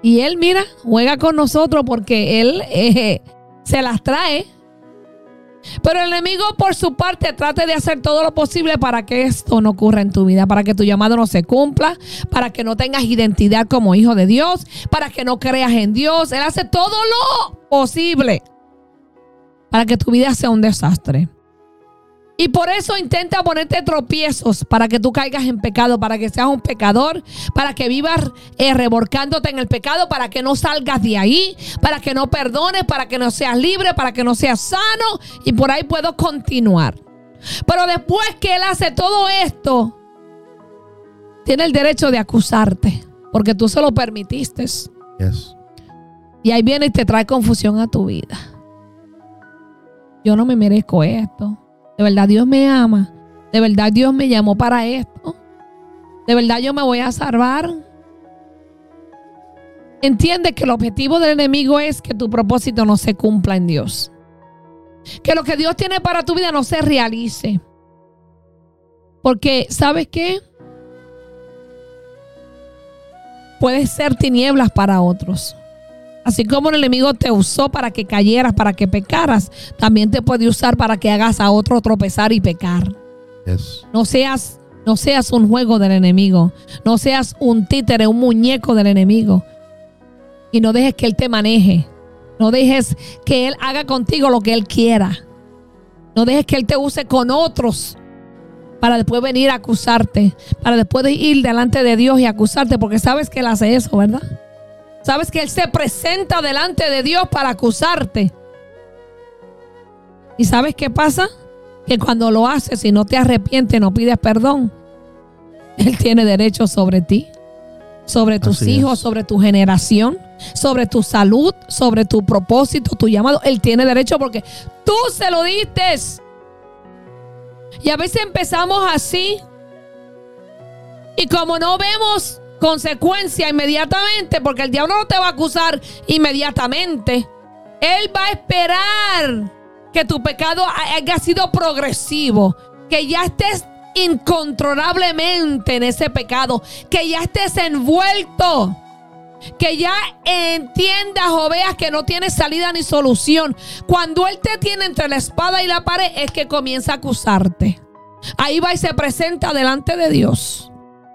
Y él, mira, juega con nosotros porque él eh, se las trae. Pero el enemigo, por su parte, trate de hacer todo lo posible para que esto no ocurra en tu vida, para que tu llamado no se cumpla, para que no tengas identidad como hijo de Dios, para que no creas en Dios. Él hace todo lo posible para que tu vida sea un desastre. Y por eso intenta ponerte tropiezos para que tú caigas en pecado, para que seas un pecador, para que vivas eh, revolcándote en el pecado, para que no salgas de ahí, para que no perdones, para que no seas libre, para que no seas sano. Y por ahí puedo continuar. Pero después que Él hace todo esto, tiene el derecho de acusarte, porque tú se lo permitiste. Yes. Y ahí viene y te trae confusión a tu vida. Yo no me merezco esto. De verdad Dios me ama. De verdad Dios me llamó para esto. De verdad yo me voy a salvar. Entiende que el objetivo del enemigo es que tu propósito no se cumpla en Dios. Que lo que Dios tiene para tu vida no se realice. Porque, ¿sabes qué? Puede ser tinieblas para otros. Así como el enemigo te usó para que cayeras, para que pecaras, también te puede usar para que hagas a otro tropezar y pecar. Yes. No seas, no seas un juego del enemigo. No seas un títere, un muñeco del enemigo. Y no dejes que él te maneje. No dejes que él haga contigo lo que él quiera. No dejes que él te use con otros para después venir a acusarte. Para después de ir delante de Dios y acusarte. Porque sabes que él hace eso, ¿verdad? Sabes que Él se presenta delante de Dios para acusarte. ¿Y sabes qué pasa? Que cuando lo haces y no te arrepientes, no pides perdón, Él tiene derecho sobre ti, sobre tus Así hijos, es. sobre tu generación, sobre tu salud, sobre tu propósito, tu llamado. Él tiene derecho porque tú se lo diste. Y a veces empezamos así. Y como no vemos consecuencia inmediatamente, porque el diablo no te va a acusar inmediatamente, él va a esperar que tu pecado haya sido progresivo, que ya estés incontrolablemente en ese pecado, que ya estés envuelto. Que ya entiendas o veas que no tienes salida ni solución. Cuando Él te tiene entre la espada y la pared es que comienza a acusarte. Ahí va y se presenta delante de Dios.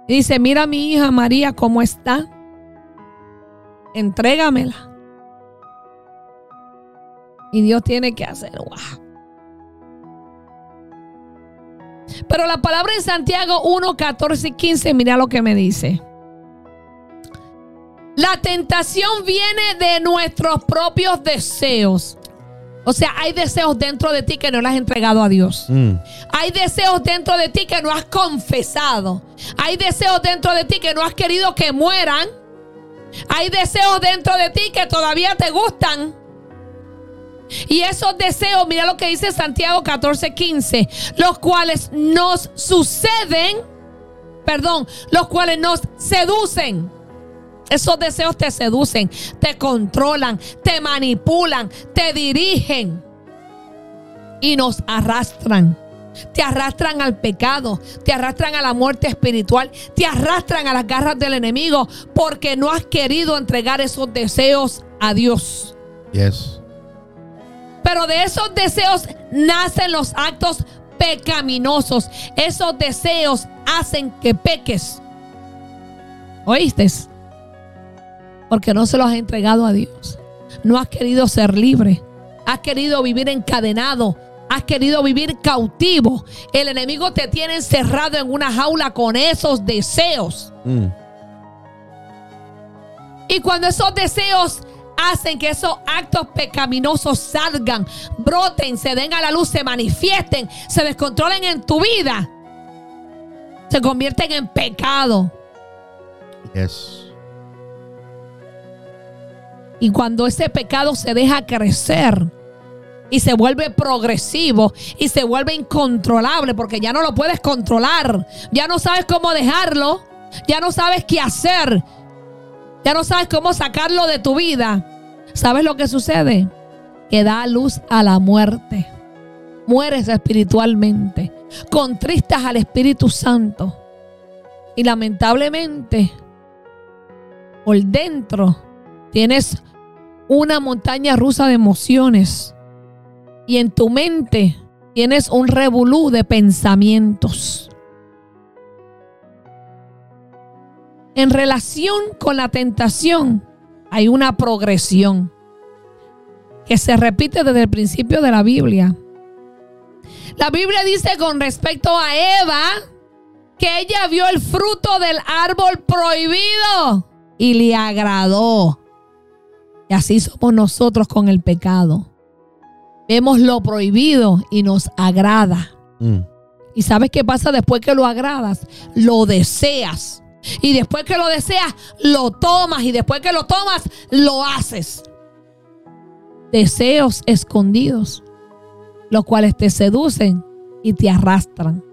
Dice, mira mi hija María cómo está. Entrégamela. Y Dios tiene que hacer. Pero la palabra en Santiago 1, 14 y 15, mira lo que me dice. La tentación viene de nuestros propios deseos. O sea, hay deseos dentro de ti que no le has entregado a Dios. Mm. Hay deseos dentro de ti que no has confesado. Hay deseos dentro de ti que no has querido que mueran. Hay deseos dentro de ti que todavía te gustan. Y esos deseos, mira lo que dice Santiago 14, 15, los cuales nos suceden, perdón, los cuales nos seducen. Esos deseos te seducen, te controlan, te manipulan, te dirigen y nos arrastran. Te arrastran al pecado, te arrastran a la muerte espiritual, te arrastran a las garras del enemigo porque no has querido entregar esos deseos a Dios. Yes. Pero de esos deseos nacen los actos pecaminosos. Esos deseos hacen que peques. ¿Oíste? Porque no se los has entregado a Dios. No has querido ser libre. Has querido vivir encadenado. Has querido vivir cautivo. El enemigo te tiene encerrado en una jaula con esos deseos. Mm. Y cuando esos deseos hacen que esos actos pecaminosos salgan, broten, se den a la luz, se manifiesten, se descontrolen en tu vida, se convierten en pecado. Yes. Y cuando ese pecado se deja crecer y se vuelve progresivo y se vuelve incontrolable porque ya no lo puedes controlar, ya no sabes cómo dejarlo, ya no sabes qué hacer, ya no sabes cómo sacarlo de tu vida. ¿Sabes lo que sucede? Que da luz a la muerte. Mueres espiritualmente. Contristas al Espíritu Santo. Y lamentablemente, por dentro, tienes una montaña rusa de emociones. Y en tu mente tienes un revolú de pensamientos. En relación con la tentación, hay una progresión que se repite desde el principio de la Biblia. La Biblia dice con respecto a Eva que ella vio el fruto del árbol prohibido y le agradó. Y así somos nosotros con el pecado. Vemos lo prohibido y nos agrada. Mm. ¿Y sabes qué pasa después que lo agradas? Lo deseas. Y después que lo deseas, lo tomas. Y después que lo tomas, lo haces. Deseos escondidos, los cuales te seducen y te arrastran.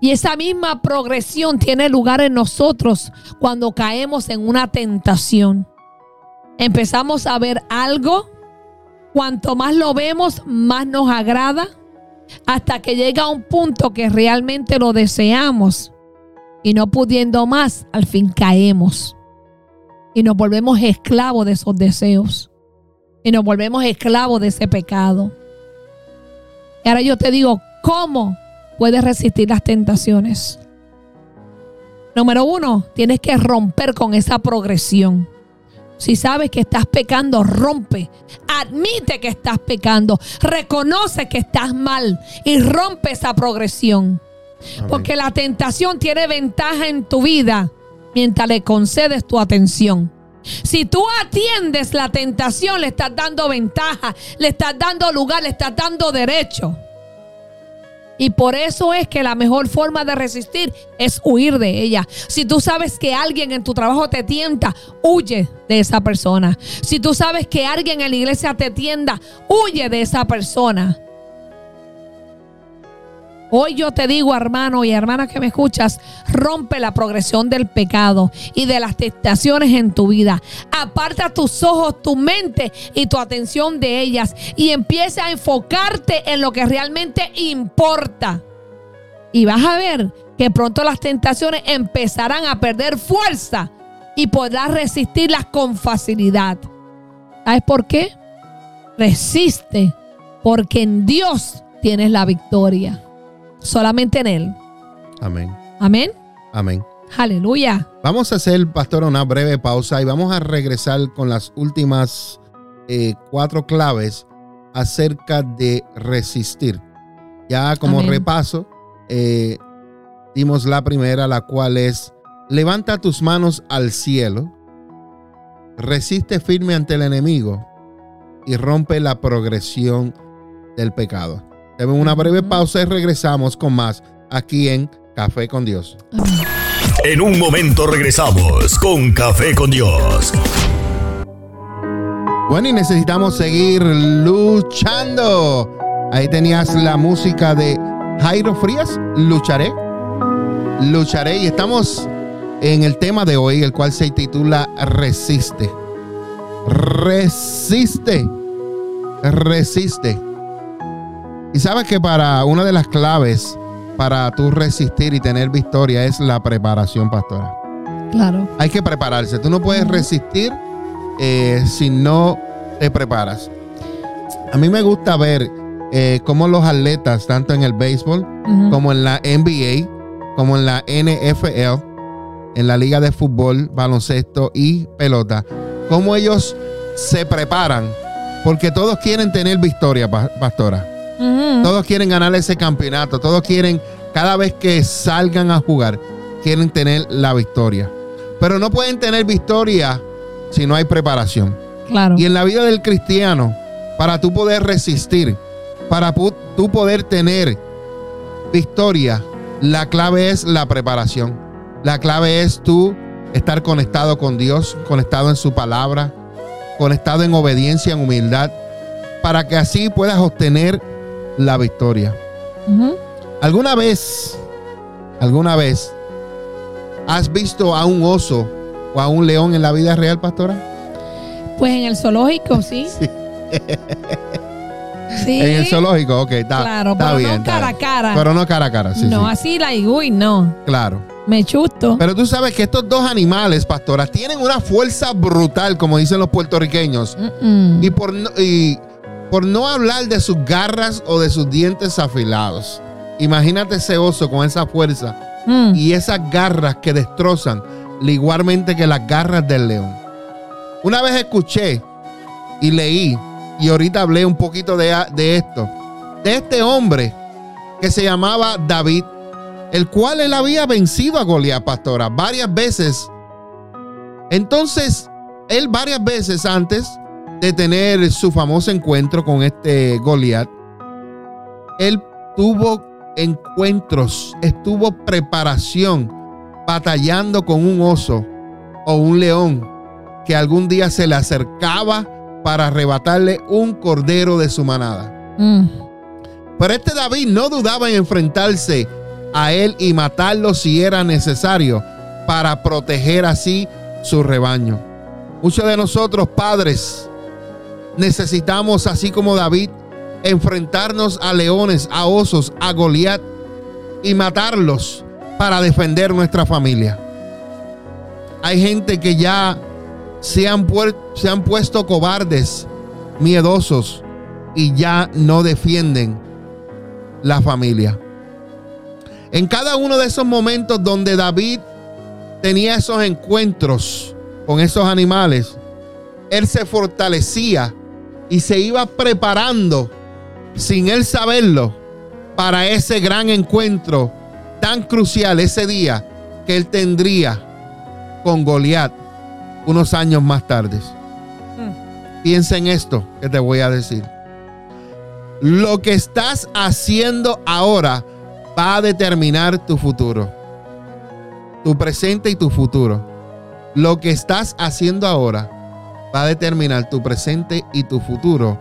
Y esa misma progresión tiene lugar en nosotros cuando caemos en una tentación. Empezamos a ver algo, cuanto más lo vemos, más nos agrada, hasta que llega un punto que realmente lo deseamos y no pudiendo más, al fin caemos. Y nos volvemos esclavos de esos deseos. Y nos volvemos esclavos de ese pecado. Y ahora yo te digo, ¿cómo puedes resistir las tentaciones? Número uno, tienes que romper con esa progresión. Si sabes que estás pecando, rompe. Admite que estás pecando. Reconoce que estás mal y rompe esa progresión. Amén. Porque la tentación tiene ventaja en tu vida mientras le concedes tu atención. Si tú atiendes la tentación, le estás dando ventaja, le estás dando lugar, le estás dando derecho. Y por eso es que la mejor forma de resistir es huir de ella. Si tú sabes que alguien en tu trabajo te tienta, huye de esa persona. Si tú sabes que alguien en la iglesia te tienda, huye de esa persona. Hoy yo te digo, hermano y hermana que me escuchas, rompe la progresión del pecado y de las tentaciones en tu vida. Aparta tus ojos, tu mente y tu atención de ellas y empieza a enfocarte en lo que realmente importa. Y vas a ver que pronto las tentaciones empezarán a perder fuerza y podrás resistirlas con facilidad. ¿Sabes por qué? Resiste porque en Dios tienes la victoria. Solamente en Él. Amén. Amén. Amén. Aleluya. Vamos a hacer, pastor, una breve pausa y vamos a regresar con las últimas eh, cuatro claves acerca de resistir. Ya como Amén. repaso, eh, dimos la primera, la cual es, levanta tus manos al cielo, resiste firme ante el enemigo y rompe la progresión del pecado. Tenemos una breve pausa y regresamos con más aquí en Café con Dios. En un momento regresamos con Café con Dios. Bueno, y necesitamos seguir luchando. Ahí tenías la música de Jairo Frías, Lucharé. Lucharé y estamos en el tema de hoy, el cual se titula Resiste. Resiste. Resiste. Y sabes que para una de las claves para tú resistir y tener victoria es la preparación, pastora. Claro. Hay que prepararse. Tú no puedes resistir eh, si no te preparas. A mí me gusta ver eh, cómo los atletas, tanto en el béisbol como en la NBA, como en la NFL, en la liga de fútbol, baloncesto y pelota, cómo ellos se preparan, porque todos quieren tener victoria, pa- Todos quieren ganar ese campeonato. Todos quieren, cada vez que salgan a jugar, quieren tener la victoria. Pero no pueden tener victoria si no hay preparación. Claro. Y en la vida del cristiano, para tú poder resistir, para tú poder tener victoria, la clave es la preparación. La clave es tú estar conectado con Dios, conectado en su palabra, conectado en obediencia, en humildad, para que así puedas obtener la victoria. ¿Alguna vez, alguna vez, has visto a un oso o a un león en la vida real, pastora? Pues en el zoológico, sí. Sí. Sí. En el zoológico, ok, está, Claro, está pero bien. no cara a cara. Pero no cara a cara, sí, no, sí, así la uy, no. claro. Me chusto. Pero tú sabes que estos dos animales, pastora, tienen una fuerza brutal, como dicen los puertorriqueños. Y por, y por no hablar de sus garras o de sus dientes afilados. Imagínate ese oso con esa fuerza Mm. y esas garras que destrozan, igualmente que las garras del león. Una vez escuché y leí, y ahorita hablé un poquito de, de esto, de este hombre que se llamaba David, el cual él había vencido a Goliat, pastora, varias veces. Entonces, él varias veces antes de tener su famoso encuentro con este Goliat, él tuvo encuentros, estuvo preparación, batallando con un oso o un león que algún día se le acercaba para arrebatarle un cordero de su manada. Mm. Pero este David no dudaba en enfrentarse a él y matarlo si era necesario para proteger así su rebaño. Muchos de nosotros, padres, necesitamos, así como David, enfrentarnos a leones, a osos, a Goliat y matarlos para defender nuestra familia. Hay gente que ya se han, se han puesto cobardes, miedosos y ya no defienden la familia. En cada uno de esos momentos donde David tenía esos encuentros con esos animales, él se fortalecía y se iba preparando sin él saberlo para ese gran encuentro tan crucial ese día que él tendría con Goliat unos años más tarde. Piensa en esto que te voy a decir. Lo que estás haciendo ahora va a determinar tu futuro. Tu presente y tu futuro. Lo que estás haciendo ahora va a determinar tu presente y tu futuro.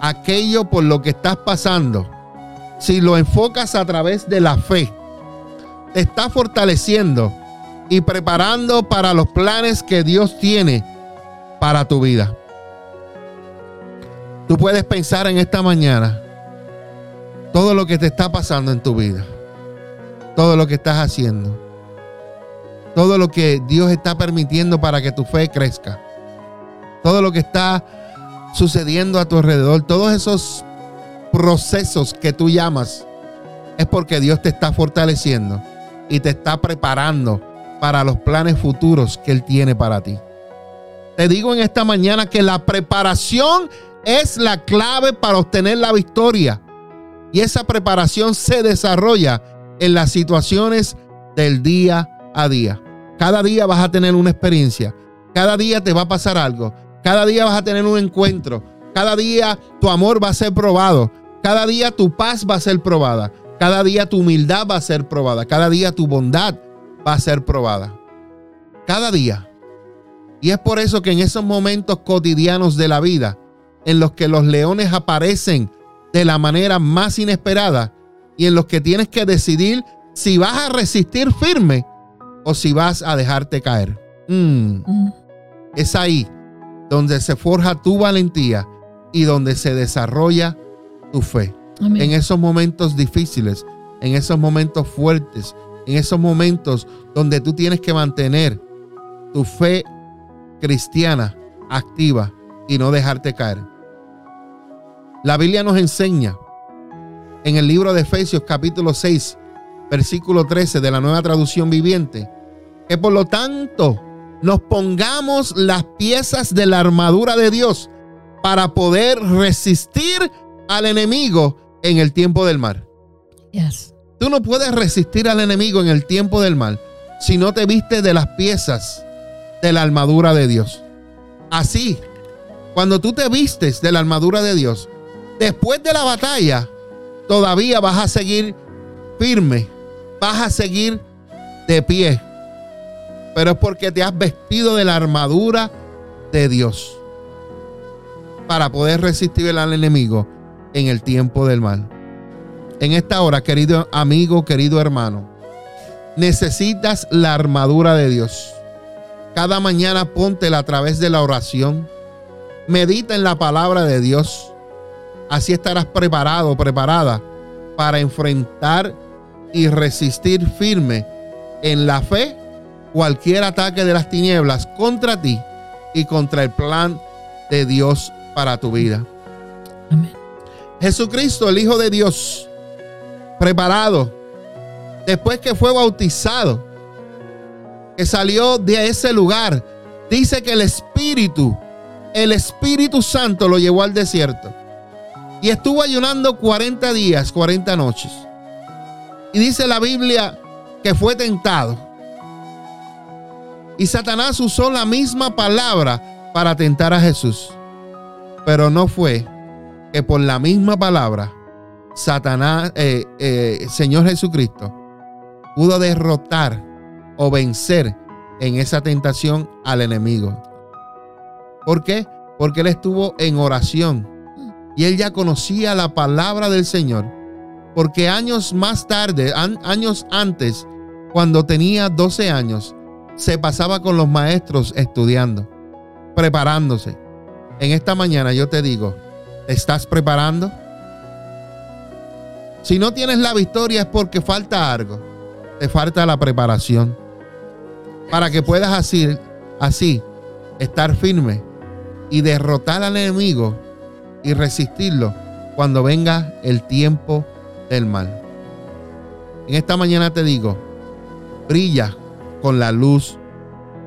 Aquello por lo que estás pasando, si lo enfocas a través de la fe, te está fortaleciendo y preparando para los planes que Dios tiene para tu vida. Tú puedes pensar en esta mañana todo lo que te está pasando en tu vida, todo lo que estás haciendo, todo lo que Dios está permitiendo para que tu fe crezca, todo lo que está sucediendo a tu alrededor, todos esos procesos que tú llamas, es porque Dios te está fortaleciendo y te está preparando para los planes futuros que Él tiene para ti. Te digo en esta mañana que la preparación es la clave para obtener la victoria. Y esa preparación se desarrolla en las situaciones del día a día. Cada día vas a tener una experiencia. Cada día te va a pasar algo. Cada día vas a tener un encuentro. Cada día tu amor va a ser probado. Cada día tu paz va a ser probada. Cada día tu humildad va a ser probada. Cada día tu bondad va a ser probada. Cada día. Y es por eso que en esos momentos cotidianos de la vida, en los que los leones aparecen de la manera más inesperada y en los que tienes que decidir si vas a resistir firme o si vas a dejarte caer. Mm, Mm. es ahí donde se forja tu valentía y donde se desarrolla tu fe. Amén. En esos momentos difíciles, en esos momentos fuertes, en esos momentos donde tú tienes que mantener tu fe cristiana activa y no dejarte caer. La Biblia nos enseña en el libro de Efesios capítulo 6, versículo 13 de la nueva traducción viviente, que por lo tanto nos pongamos las piezas de la armadura de Dios para poder resistir al enemigo en el tiempo del mal. Yes. Tú no puedes resistir al enemigo en el tiempo del mal si no te vistes de las piezas de la armadura de Dios. Así, cuando tú te vistes de la armadura de Dios, después de la batalla, todavía vas a seguir firme, vas a seguir de pie. Pero es porque te has vestido de la armadura de Dios para poder resistir al enemigo en el tiempo del mal. En esta hora, querido amigo, querido hermano, necesitas la armadura de Dios. Cada mañana póntela a través de la oración. Medita en la palabra de Dios. Así estarás preparado, preparada para enfrentar y resistir firme en la fe cualquier ataque de las tinieblas contra ti y contra el plan de Dios para tu vida. Amén. Jesucristo, el Hijo de Dios, preparado, después que fue bautizado, que salió de ese lugar, dice que el Espíritu, el Espíritu Santo lo llevó al desierto. Y estuvo ayunando 40 días, 40 noches. Y dice la Biblia que fue tentado. Y Satanás usó la misma palabra para tentar a Jesús. Pero no fue que por la misma palabra, Satanás, eh, eh, Señor Jesucristo, pudo derrotar o vencer en esa tentación al enemigo. ¿Por qué? Porque él estuvo en oración y él ya conocía la palabra del Señor. Porque años más tarde, años antes, cuando tenía 12 años, se pasaba con los maestros estudiando, preparándose. En esta mañana yo te digo, ¿te estás preparando? Si no tienes la victoria es porque falta algo. Te falta la preparación. Para que puedas así, así estar firme y derrotar al enemigo y resistirlo cuando venga el tiempo del mal. En esta mañana te digo, brilla con la luz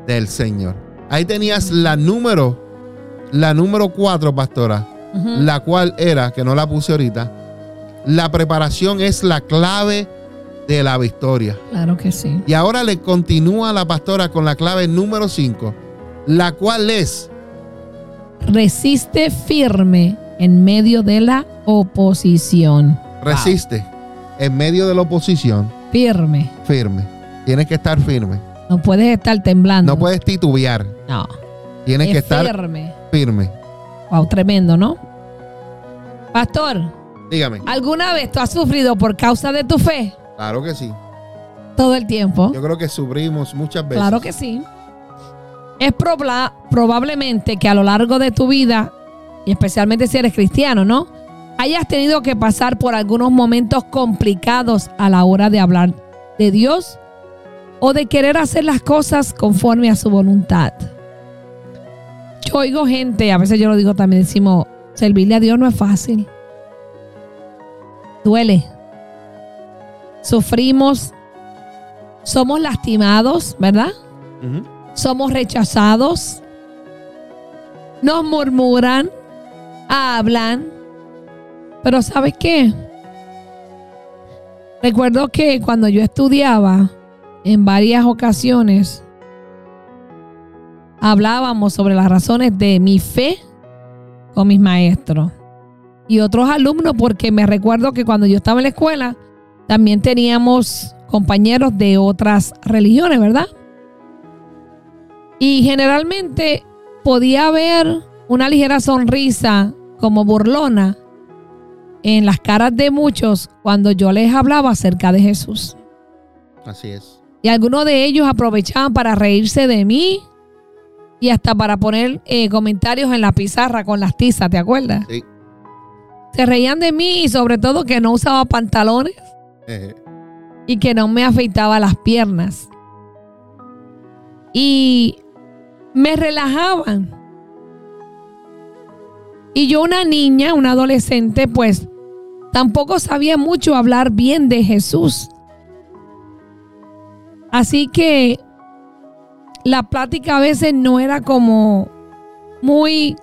del Señor. Ahí tenías la número, la número cuatro, pastora, la cual era, que no la puse ahorita, la preparación es la clave de la victoria. Claro que sí. Y ahora le continúa la pastora con la clave número 5, la cual es Resiste firme en medio de la oposición. resiste en medio de la oposición, Firme. firme. Tienes que estar firme. No puedes estar temblando. No puedes titubear. No. Tienes que Es estar firme. firme. Wow, tremendo, ¿no? Pastor, Dígame. ¿alguna vez tú has sufrido por causa de tu fe? Claro que sí. Todo el tiempo. Yo creo que sufrimos muchas veces. Claro que sí. Es probla- probablemente que a lo largo de tu vida, y especialmente si eres cristiano, ¿no? Hayas tenido que pasar por algunos momentos complicados a la hora de hablar de Dios o de querer hacer las cosas conforme a su voluntad. Yo oigo gente, a veces yo lo digo también, decimos, servirle a Dios no es fácil. Duele. Sufrimos, somos lastimados, ¿verdad? Somos rechazados, nos murmuran, hablan, pero ¿sabes qué? Recuerdo que cuando yo estudiaba, en varias ocasiones, hablábamos sobre las razones de mi fe con mis maestros y otros alumnos, porque me recuerdo que cuando yo estaba en la escuela, también teníamos compañeros de otras religiones, ¿verdad? Y generalmente podía ver una ligera sonrisa como burlona en las caras de muchos cuando yo les hablaba acerca de Jesús. Así es. Y algunos de ellos aprovechaban para reírse de mí y hasta para poner eh, comentarios en la pizarra con las tizas, ¿te acuerdas? Sí. Se reían de mí y sobre todo que no usaba pantalones y que no me afeitaba las piernas. Y me relajaban. Y yo una niña, una adolescente, pues tampoco sabía mucho hablar bien de Jesús. Así que la plática a veces no era como muy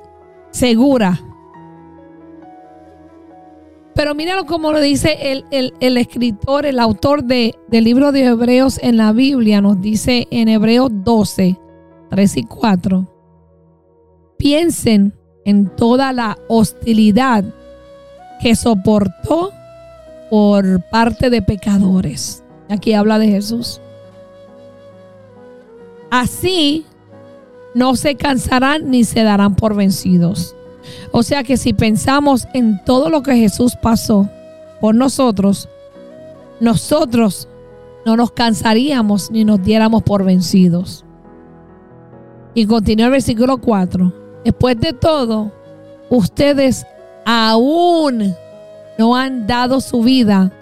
segura. Pero míralo como lo dice el, el- escritor, el autor de- del libro de Hebreos en la Biblia, nos dice en Hebreos 12, 3 y 4. Piensen en toda la hostilidad que soportó por parte de pecadores. Aquí habla de Jesús. Así no se cansarán ni se darán por vencidos. O sea que si pensamos en todo lo que Jesús pasó por nosotros, nosotros no nos cansaríamos ni nos diéramos por vencidos. Y continúa el versículo 4. Después de todo, ustedes aún no han dado su vida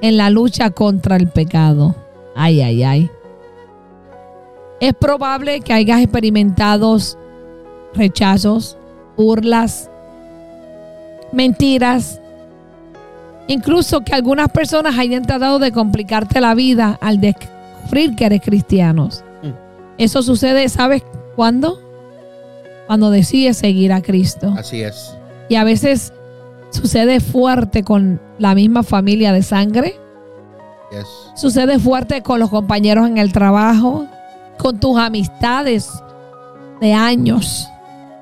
en la lucha contra el pecado. Ay, ay, ay. Es probable que hayas experimentado rechazos, burlas, mentiras, incluso que algunas personas hayan tratado de complicarte la vida al descubrir que eres cristianos. Mm. Eso sucede, ¿sabes cuándo? Cuando decides seguir a Cristo. así es. Y a veces sucede fuerte con la misma familia de sangre, Yes. sucede fuerte con los compañeros en el trabajo, con tus amistades de años,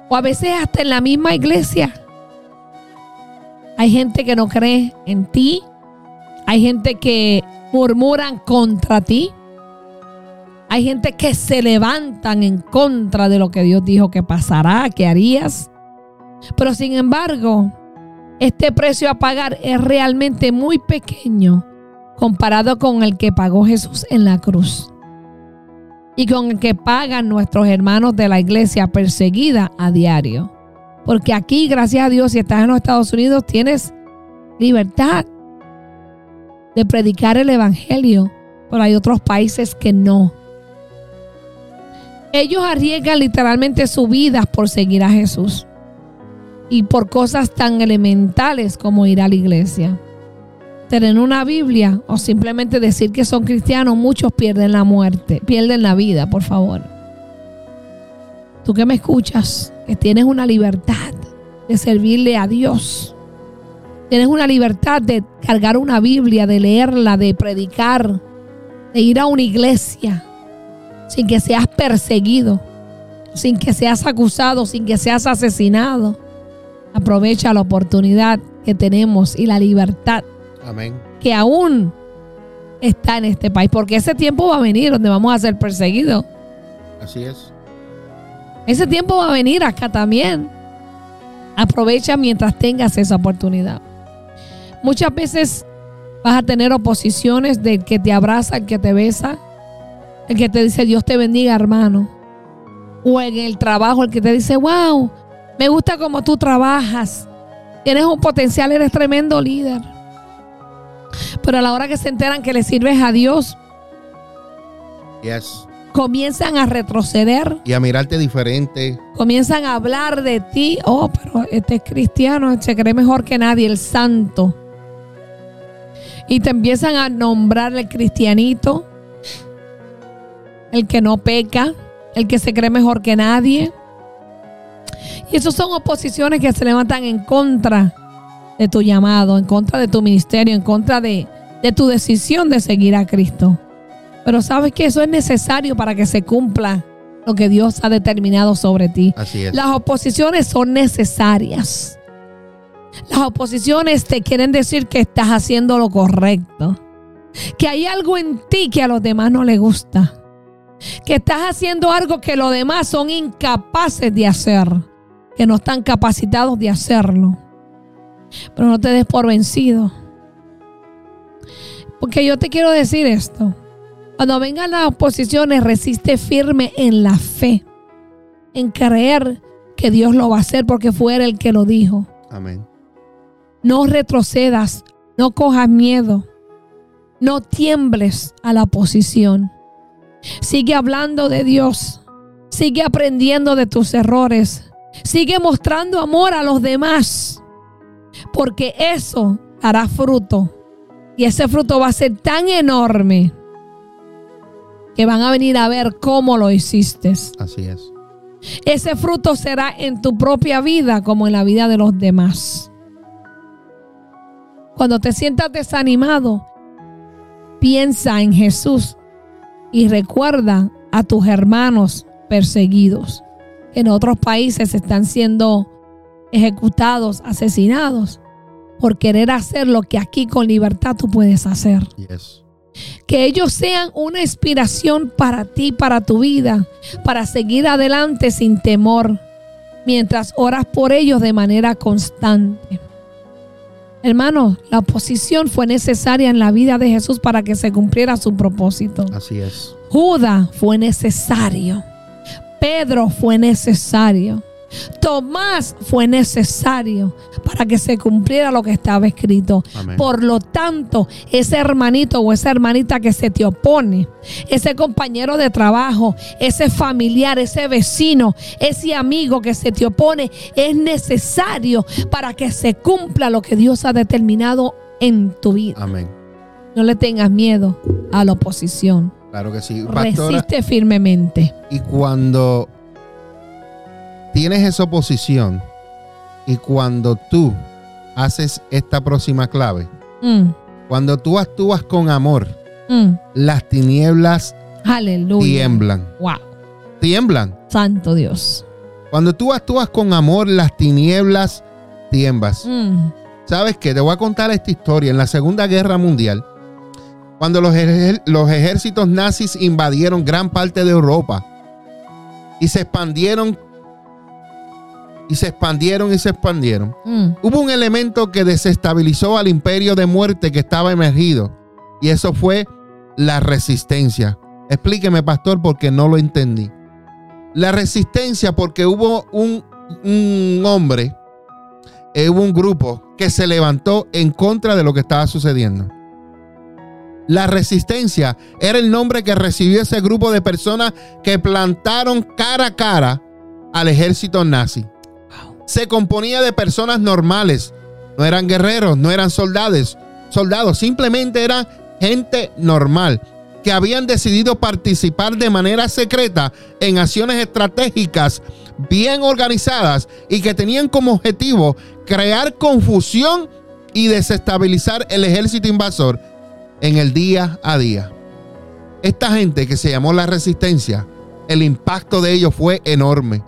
o a veces hasta en la misma iglesia. Hay gente que no cree en ti, hay gente que murmuran contra ti, hay gente que se levantan en contra de lo que Dios dijo que pasará, que harías. Pero sin embargo, este precio a pagar es realmente muy pequeño comparado con el que pagó Jesús en la cruz y con el que pagan nuestros hermanos de la iglesia perseguida a diario. Porque aquí, gracias a Dios, si estás en los Estados Unidos, tienes libertad de predicar el Evangelio, pero hay otros países que no. Ellos arriesgan literalmente su vida por seguir a Jesús y por cosas tan elementales como ir a la iglesia tener una Biblia o simplemente decir que son cristianos, muchos pierden la muerte, pierden la vida, por favor. Tú que me escuchas, que tienes una libertad de servirle a Dios. Tienes una libertad de cargar una Biblia, de leerla, de predicar, de ir a una iglesia sin que seas perseguido, sin que seas acusado, sin que seas asesinado. Aprovecha la oportunidad que tenemos y la libertad Amén. que aún está en este país, porque ese tiempo va a venir donde vamos a ser perseguidos. Así es. Ese tiempo va a venir acá también. Aprovecha mientras tengas esa oportunidad. Muchas veces vas a tener oposiciones del que te abraza, el que te besa, el que te dice Dios te bendiga, hermano. O en el trabajo, el que te dice, wow, me gusta cómo tú trabajas. Tienes un potencial, eres tremendo líder. Pero a la hora que se enteran que le sirves a Dios, Yes. comienzan a retroceder, Y a mirarte diferente. comienzan a hablar de ti. Oh, pero este es cristiano, se cree mejor que nadie, el santo. Y te empiezan a nombrar el cristianito, el que no peca, el que se cree mejor que nadie. Y esas son oposiciones que se levantan en contra de tu llamado, en contra de tu ministerio, en contra de, de tu decisión de seguir a Cristo. Pero sabes que eso es necesario para que se cumpla lo que Dios ha determinado sobre ti. Así es. Las oposiciones son necesarias. Las oposiciones te quieren decir que estás haciendo lo correcto. Que hay algo en ti que a los demás no les gusta. Que estás haciendo algo que los demás son incapaces de hacer. Que no están capacitados de hacerlo. Pero no te des por vencido. Porque yo te quiero decir esto. Cuando vengan las oposiciones, resiste firme en la fe. En creer que Dios lo va a hacer porque fue Él el que lo dijo. Amén. No retrocedas, no cojas miedo, no tiembles a la oposición. Sigue hablando de Dios, sigue aprendiendo de tus errores, sigue mostrando amor a los demás, porque eso hará fruto. Y ese fruto va a ser tan enorme que van a venir a ver cómo lo hiciste. Así es. Ese fruto será en tu propia vida como en la vida de los demás. Cuando te sientas desanimado, piensa en Jesús y recuerda a tus hermanos perseguidos. que En otros países están siendo ejecutados, asesinados, por querer hacer lo que aquí con libertad tú puedes hacer. Yes. Que ellos sean una inspiración para ti, para tu vida, para seguir adelante sin temor, mientras oras por ellos de manera constante. Hermano, la oposición fue necesaria en la vida de Jesús para que se cumpliera su propósito. Así es. Judas fue necesario. Pedro fue necesario. Tomás fue necesario para que se cumpliera lo que estaba escrito. Amén. Por lo tanto, ese hermanito o esa hermanita que se te opone, ese compañero de trabajo, ese familiar, ese vecino, ese amigo que se te opone, es necesario para que se cumpla lo que Dios ha determinado en tu vida. Amén. No le tengas miedo a la oposición. Claro que sí. Pastora, Resiste firmemente. y cuando tienes esa oposición y cuando tú haces esta próxima clave, Mm, cuando tú actúas con amor, mm. las tinieblas Aleluya. tiemblan. Wow. Tiemblan. Santo Dios. Cuando tú actúas con amor, las tinieblas tiemblas. Mm, ¿Sabes qué? Te voy a contar esta historia. En la Segunda Guerra Mundial, cuando los ejércitos nazis invadieron gran parte de Europa y se expandieron y se expandieron y se expandieron, mm. hubo un elemento que desestabilizó al imperio de muerte que estaba emergido y eso fue la resistencia. Explíqueme, pastor, porque no lo entendí. La resistencia porque hubo un, un hombre, eh, hubo un grupo que se levantó en contra de lo que estaba sucediendo. La resistencia era el nombre que recibió ese grupo de personas que plantaron cara a cara al ejército nazi. Se componía de personas normales, no eran guerreros, no eran soldados, soldados, simplemente eran gente normal que habían decidido participar de manera secreta en acciones estratégicas bien organizadas y que tenían como objetivo crear confusión y desestabilizar el ejército invasor en el día a día. Esta gente que se llamó la resistencia, el impacto de ellos fue enorme.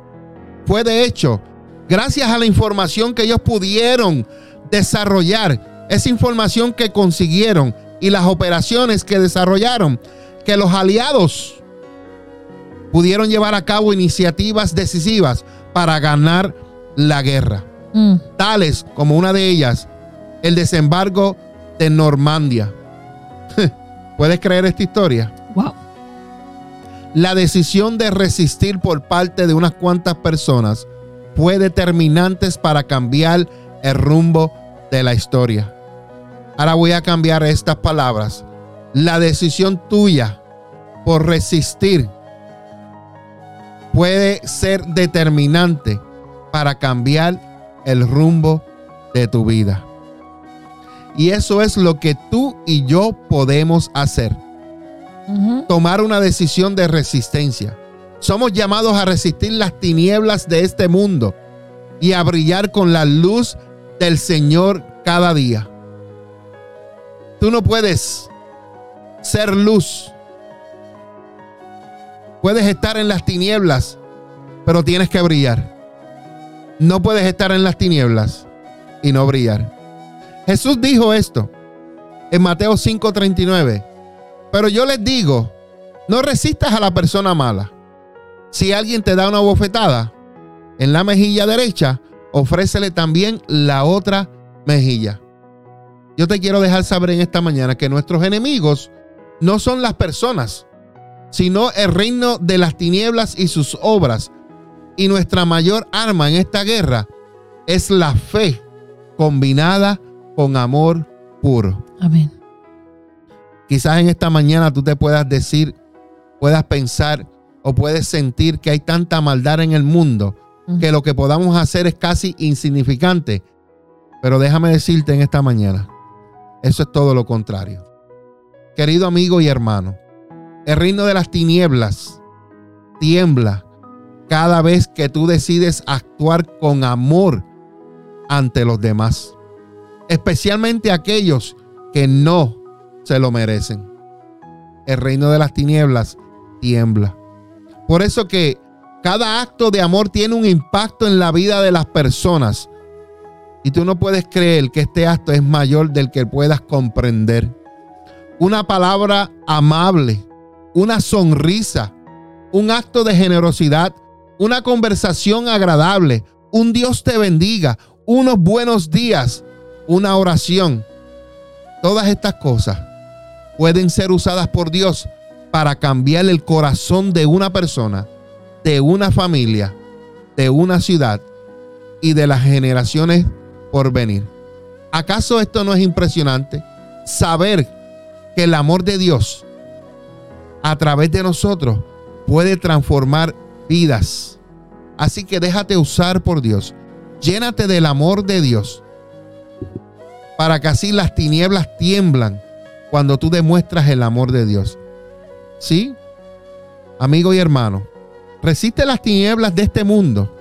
Fue de hecho, gracias a la información que ellos pudieron desarrollar, esa información que consiguieron y las operaciones que desarrollaron, que los aliados pudieron llevar a cabo iniciativas decisivas para ganar la guerra, Mm. tales como una de ellas, el desembarco de Normandia. ¿Puedes creer esta historia? Wow. La decisión de resistir por parte de unas cuantas personas fue determinante para cambiar el rumbo de la historia. Ahora voy a cambiar estas palabras. La decisión tuya por resistir puede ser determinante para cambiar el rumbo de tu vida. Y eso es lo que tú y yo podemos hacer tomar una decisión de resistencia. Somos llamados a resistir las tinieblas de este mundo y a brillar con la luz del Señor cada día. Tú no puedes ser luz. Puedes estar en las tinieblas, pero tienes que brillar. No puedes estar en las tinieblas y no brillar. Jesús dijo esto en Mateo 5:39. Pero yo les digo No resistas a la persona mala. Si alguien te da una bofetada en la mejilla derecha, ofrécele también la otra mejilla. Yo te quiero dejar saber en esta mañana que nuestros enemigos no son las personas, sino el reino de las tinieblas y sus obras. Y nuestra mayor arma en esta guerra es la fe combinada con amor puro. Amén. Quizás en esta mañana tú te puedas decir, puedas pensar o puedes sentir que hay tanta maldad en el mundo que lo que podamos hacer es casi insignificante. Pero déjame decirte en esta mañana, eso es todo lo contrario. Querido amigo y hermano, el reino de las tinieblas tiembla cada vez que tú decides actuar con amor ante los demás, especialmente aquellos que no se lo merecen. El reino de las tinieblas tiembla. Por eso que cada acto de amor tiene un impacto en la vida de las personas. Y tú no puedes creer que este acto es mayor del que puedas comprender. Una palabra amable, una sonrisa, un acto de generosidad, una conversación agradable, un Dios te bendiga, unos buenos días, una oración. Todas estas cosas pueden ser usadas por Dios para cambiar el corazón de una persona, de una familia, de una ciudad y de las generaciones por venir. ¿Acaso esto no es impresionante? Saber que el amor de Dios a través de nosotros puede transformar vidas. Así que déjate usar por Dios. Llénate del amor de Dios para que así las tinieblas tiemblan cuando tú demuestras el amor de Dios. ¿Sí? Amigo y hermano, resiste las tinieblas de este mundo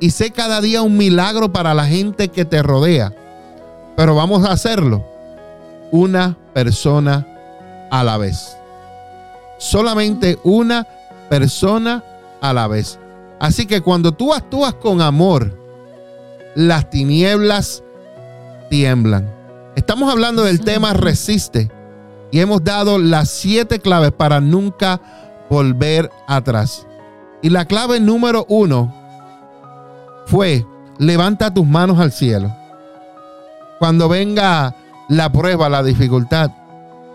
y sé cada día un milagro para la gente que te rodea. Pero vamos a hacerlo una persona a la vez. Solamente una persona a la vez. Así que cuando tú actúas con amor, las tinieblas tiemblan. Estamos hablando del tema resiste y hemos dado las siete claves para nunca volver atrás. Y la clave número uno fue levanta tus manos al cielo. Cuando venga la prueba, la dificultad,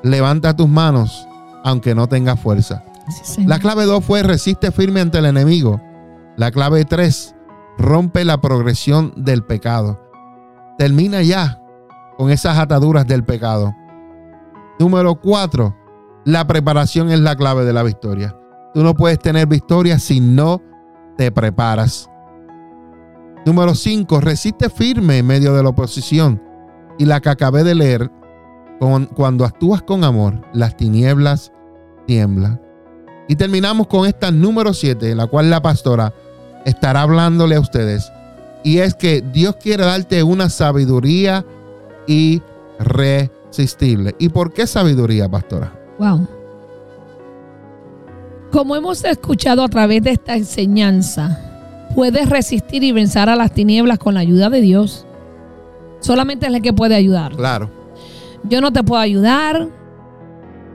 levanta tus manos aunque no tengas fuerza. Sí. La clave 2 fue resiste firme ante el enemigo. La clave 3, rompe la progresión del pecado. Termina ya con esas ataduras del pecado. Número 4, la preparación es la clave de la victoria. Tú no puedes tener victoria si no te preparas. Número 5, resiste firme en medio de la oposición. Y la que acabé de leer, con- cuando actúas con amor, las tinieblas tiemblan. Y terminamos con esta número 7, la cual la pastora estará hablándole a ustedes. Y es que Dios quiere darte una sabiduría irresistible. ¿Y por qué sabiduría, pastora? Wow. Como hemos escuchado a través de esta enseñanza, puedes resistir y vencer a las tinieblas con la ayuda de Dios. Solamente es el que puede ayudar. Claro. Yo no te puedo ayudar,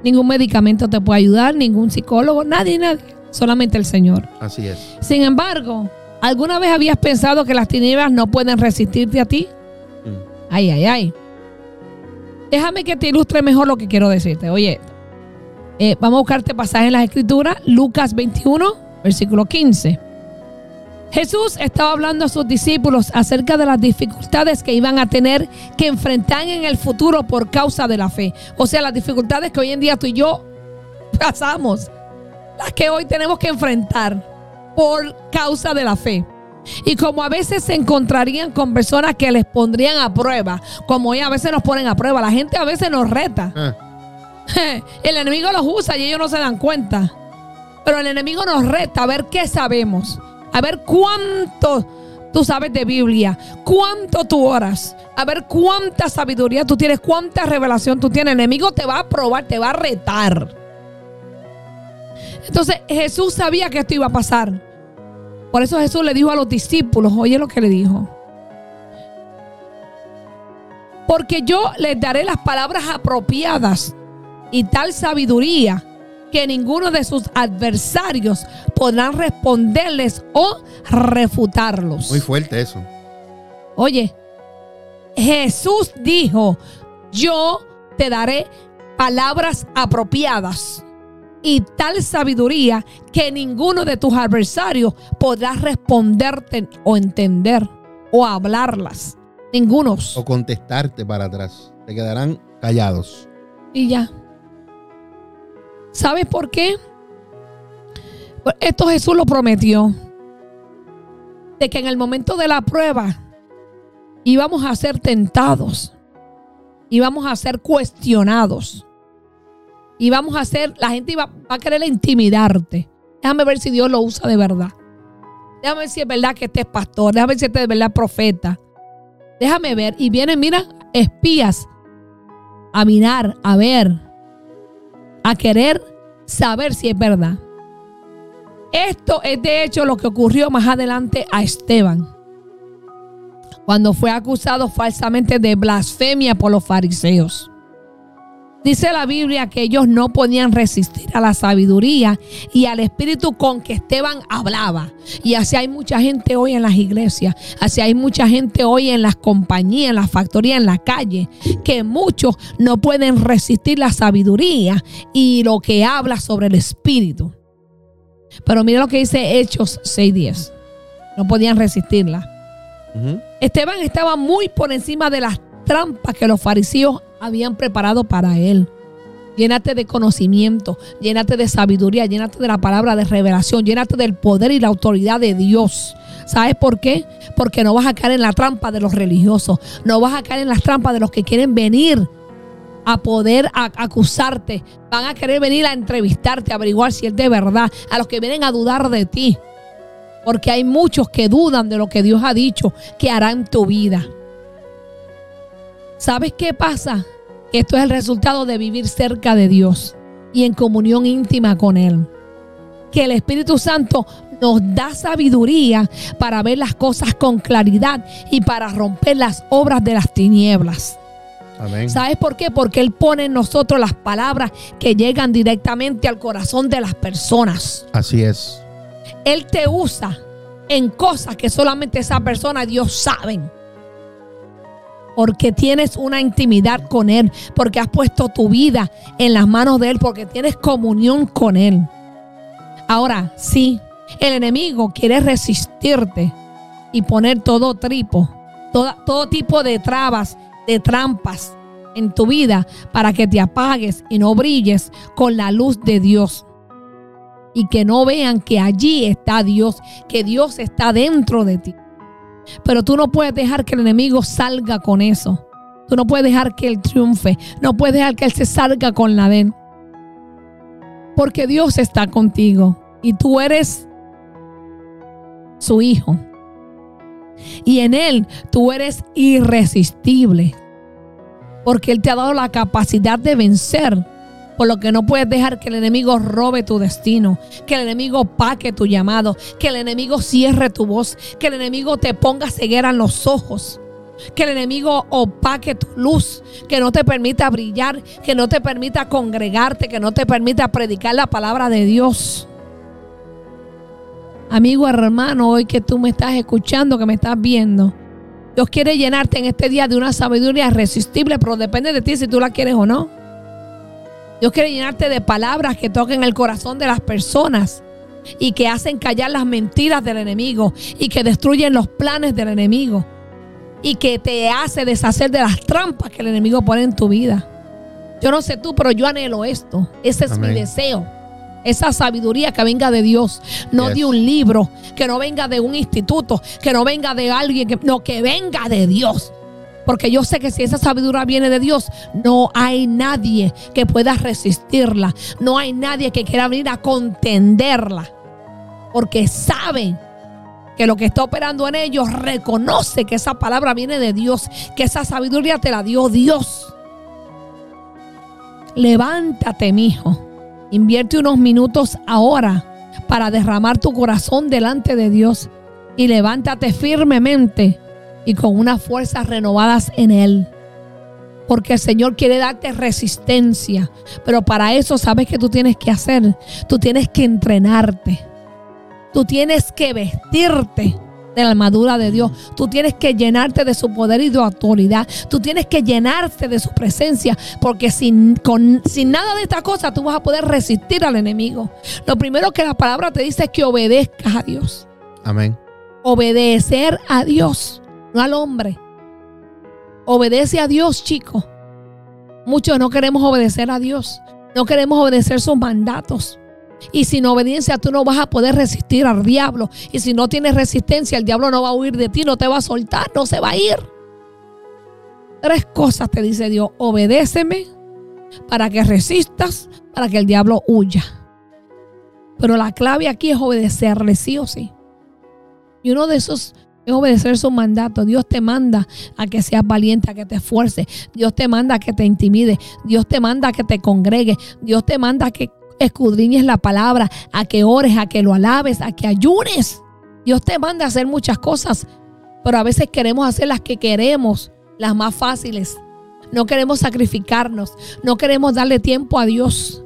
ningún medicamento te puede ayudar, ningún psicólogo, nadie, nadie, solamente el Señor. Así es. Sin embargo, ¿alguna vez habías pensado que las tinieblas no pueden resistirte a ti? Mm. Ay, ay, ay. Déjame que te ilustre mejor lo que quiero decirte. Oye, eh, vamos a buscarte pasaje en las escrituras, Lucas 21, versículo 15. Jesús estaba hablando a sus discípulos acerca de las dificultades que iban a tener que enfrentar en el futuro por causa de la fe. O sea, las dificultades que hoy en día tú y yo pasamos, las que hoy tenemos que enfrentar por causa de la fe. Y como a veces se encontrarían con personas que les pondrían a prueba, como hoy a veces nos ponen a prueba, la gente a veces nos reta. Eh, El enemigo los usa y ellos no se dan cuenta. Pero el enemigo nos reta a ver qué sabemos, a ver cuánto tú sabes de Biblia, cuánto tú oras, a ver cuánta sabiduría tú tienes, cuánta revelación tú tienes. El enemigo te va a probar, te va a retar. Entonces Jesús sabía que esto iba a pasar. Por eso Jesús le dijo a los discípulos, oye lo que le dijo. Porque yo les daré las palabras apropiadas y tal sabiduría que ninguno de sus adversarios podrán responderles o refutarlos. Muy fuerte eso. Oye, Jesús dijo, yo te daré palabras apropiadas y tal sabiduría que ninguno de tus adversarios podrá responderte o entender o hablarlas. Ningunos. O contestarte para atrás. Se quedarán callados. Y ya. ¿Sabes por qué? Esto Jesús lo prometió. De que en el momento de la prueba íbamos a ser tentados. Íbamos a ser cuestionados. Íbamos a ser, la gente va a querer intimidarte. Déjame ver si Dios lo usa de verdad. Déjame ver si es verdad que este es pastor. Déjame ver si este es verdad profeta. Déjame ver. Y vienen, mira, espías a mirar, a ver, a querer saber si es verdad. Esto es de hecho lo que ocurrió más adelante a Esteban, cuando fue acusado falsamente de blasfemia por los fariseos. Dice la Biblia que ellos no podían resistir a la sabiduría y al espíritu con que Esteban hablaba. Y así hay mucha gente hoy en las iglesias, así hay mucha gente hoy en las compañías, en las factorías, en la calle, que muchos no pueden resistir la sabiduría y lo que habla sobre el espíritu. Pero mira lo que dice Hechos 6:10. No podían resistirla. Esteban estaba muy por encima de las trampas que los fariseos habían preparado para él. Llénate de conocimiento, llénate de sabiduría, llénate de la palabra de revelación, llénate del poder y la autoridad de Dios. ¿Sabes por qué? Porque no vas a caer en la trampa de los religiosos, no vas a caer en las trampas de los que quieren venir a poder acusarte, van a querer venir a entrevistarte, a averiguar si es de verdad, a los que vienen a dudar de ti. Porque hay muchos que dudan de lo que Dios ha dicho que hará en tu vida. ¿Sabes qué pasa? Esto es el resultado de vivir cerca de Dios y en comunión íntima con Él. Que el Espíritu Santo nos da sabiduría para ver las cosas con claridad y para romper las obras de las tinieblas. Amén. ¿Sabes por qué? Porque Él pone en nosotros las palabras que llegan directamente al corazón de las personas. Así es. Él te usa en cosas que solamente esa persona, Dios saben. Porque tienes una intimidad con Él, porque has puesto tu vida en las manos de Él, porque tienes comunión con Él. Ahora, sí, el enemigo quiere resistirte y poner todo tripo, toda- todo tipo de trabas, de trampas en tu vida para que te apagues y no brilles con la luz de Dios y que no vean que allí está Dios, que Dios está dentro de ti. Pero tú no puedes dejar que el enemigo salga con eso. Tú no puedes dejar que él triunfe. No puedes dejar que él se salga con la de él. Porque Dios está contigo y tú eres su hijo. Y en él tú eres irresistible. Porque él te ha dado la capacidad de vencer por lo que no puedes dejar que el enemigo robe tu destino, que el enemigo paque tu llamado, que el enemigo cierre tu voz, que el enemigo te ponga ceguera en los ojos, que el enemigo opaque tu luz, que no te permita brillar, que no te permita congregarte, que no te permita predicar la palabra de Dios. Amigo hermano, hoy que tú me estás escuchando, que me estás viendo, Dios quiere llenarte en este día de una sabiduría irresistible, pero depende de ti si tú la quieres o no. Dios quiere llenarte de palabras que toquen el corazón de las personas y que hacen callar las mentiras del enemigo y que destruyen los planes del enemigo y que te hace deshacer de las trampas que el enemigo pone en tu vida. Yo no sé tú, pero yo anhelo esto. Ese es Amén. mi deseo. Esa sabiduría que venga de Dios, no Yes. de un libro, que no venga de un instituto, que no venga de alguien, que, no, que venga de Dios. Porque yo sé que si esa sabiduría viene de Dios, no hay nadie que pueda resistirla. No hay nadie que quiera venir a contenderla. Porque saben que lo que está operando en ellos reconoce que esa palabra viene de Dios, que esa sabiduría te la dio Dios. Levántate, mijo. Invierte unos minutos ahora para derramar tu corazón delante de Dios y levántate firmemente y con unas fuerzas renovadas en Él. Porque el Señor quiere darte resistencia. Pero para eso, ¿sabes qué tú tienes que hacer? Tú tienes que entrenarte. Tú tienes que vestirte de la armadura de Dios. Tú tienes que llenarte de su poder y de autoridad. Tú tienes que llenarte de su presencia. Porque sin, con, sin nada de esta cosa tú vas a poder resistir al enemigo. Lo primero que la palabra te dice es que obedezcas a Dios. Amén. Obedecer a Dios, no al hombre. Obedece a Dios, chico. Muchos no queremos obedecer a Dios. No queremos obedecer sus mandatos. Y sin obediencia tú no vas a poder resistir al diablo. Y si no tienes resistencia, el diablo no va a huir de ti, no te va a soltar, no se va a ir. Tres cosas te dice Dios. Obedéceme para que resistas, para que el diablo huya. Pero la clave aquí es obedecerle sí o sí. Y uno de esos es obedecer sus mandatos. Dios te manda a que seas valiente, a que te esfuerces. Dios te manda a que te intimide. Dios te manda a que te congregues. Dios te manda a que escudriñes la palabra, a que ores, a que lo alabes, a que ayunes. Dios te manda a hacer muchas cosas, pero a veces queremos hacer las que queremos, las más fáciles. No queremos sacrificarnos, no queremos darle tiempo a Dios.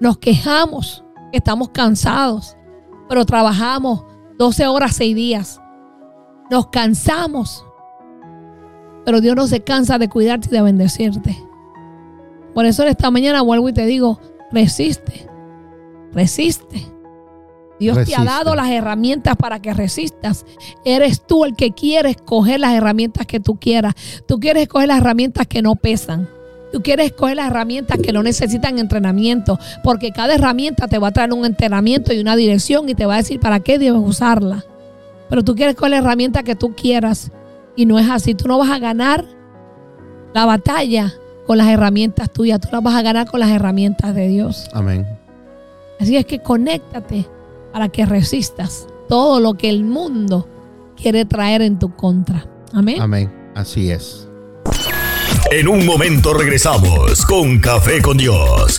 Nos quejamos, que estamos cansados, pero trabajamos 12 horas, 6 días. Nos cansamos, pero Dios no se cansa de cuidarte y de bendecirte. Por eso en esta mañana vuelvo y te digo, resiste, resiste. Dios te ha dado las herramientas para que resistas. Eres tú el que quiere escoger las herramientas que tú quieras. Tú quieres escoger las herramientas que no pesan. Tú quieres escoger las herramientas que no necesitan entrenamiento, porque cada herramienta te va a traer un entrenamiento y una dirección y te va a decir para qué debes usarla. Pero tú quieres escoger la herramienta que tú quieras y no es así. Tú no vas a ganar la batalla con las herramientas tuyas, tú las vas a ganar con las herramientas de Dios. Amén. Así es que conéctate para que resistas todo lo que el mundo quiere traer en tu contra. Amén. Amén. Así es. En un momento regresamos con Café con Dios.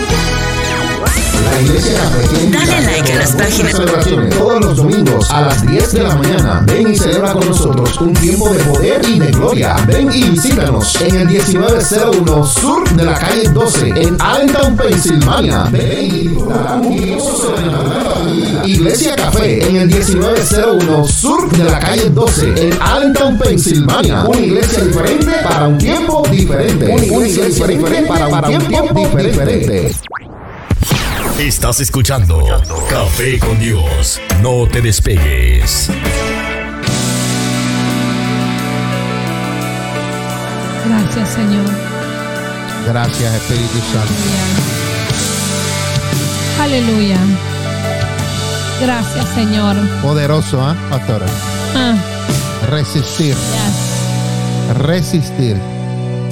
La Iglesia Dale like a las páginas. celebraciones todos los domingos a las 10 de la mañana. Ven y celebra con nosotros un tiempo de poder y de gloria. Ven y visítanos en el 1901 sur de la calle 12 en Allentown, Pensilvania. Ven y. Iglesia Café en el 1901 sur de la calle 12 en Allentown, Pensilvania. Una iglesia diferente para un tiempo diferente. Una iglesia diferente para un tiempo diferente. Estás escuchando Café con Dios. No te despegues. Gracias, Señor. Gracias, Espíritu Santo. Aleluya. Gracias, Señor. Poderoso, ¿ah, pastora? Ah, Resistir. yes. Resistir.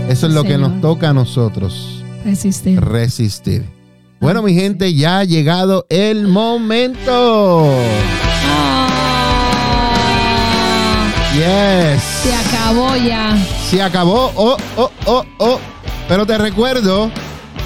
Eso es lo que nos toca a nosotros. Resistir. Resistir. Bueno, mi gente, ya ha llegado el momento. Ah, Yes. se acabó ya. Se acabó. Oh, oh, oh, oh. Pero te recuerdo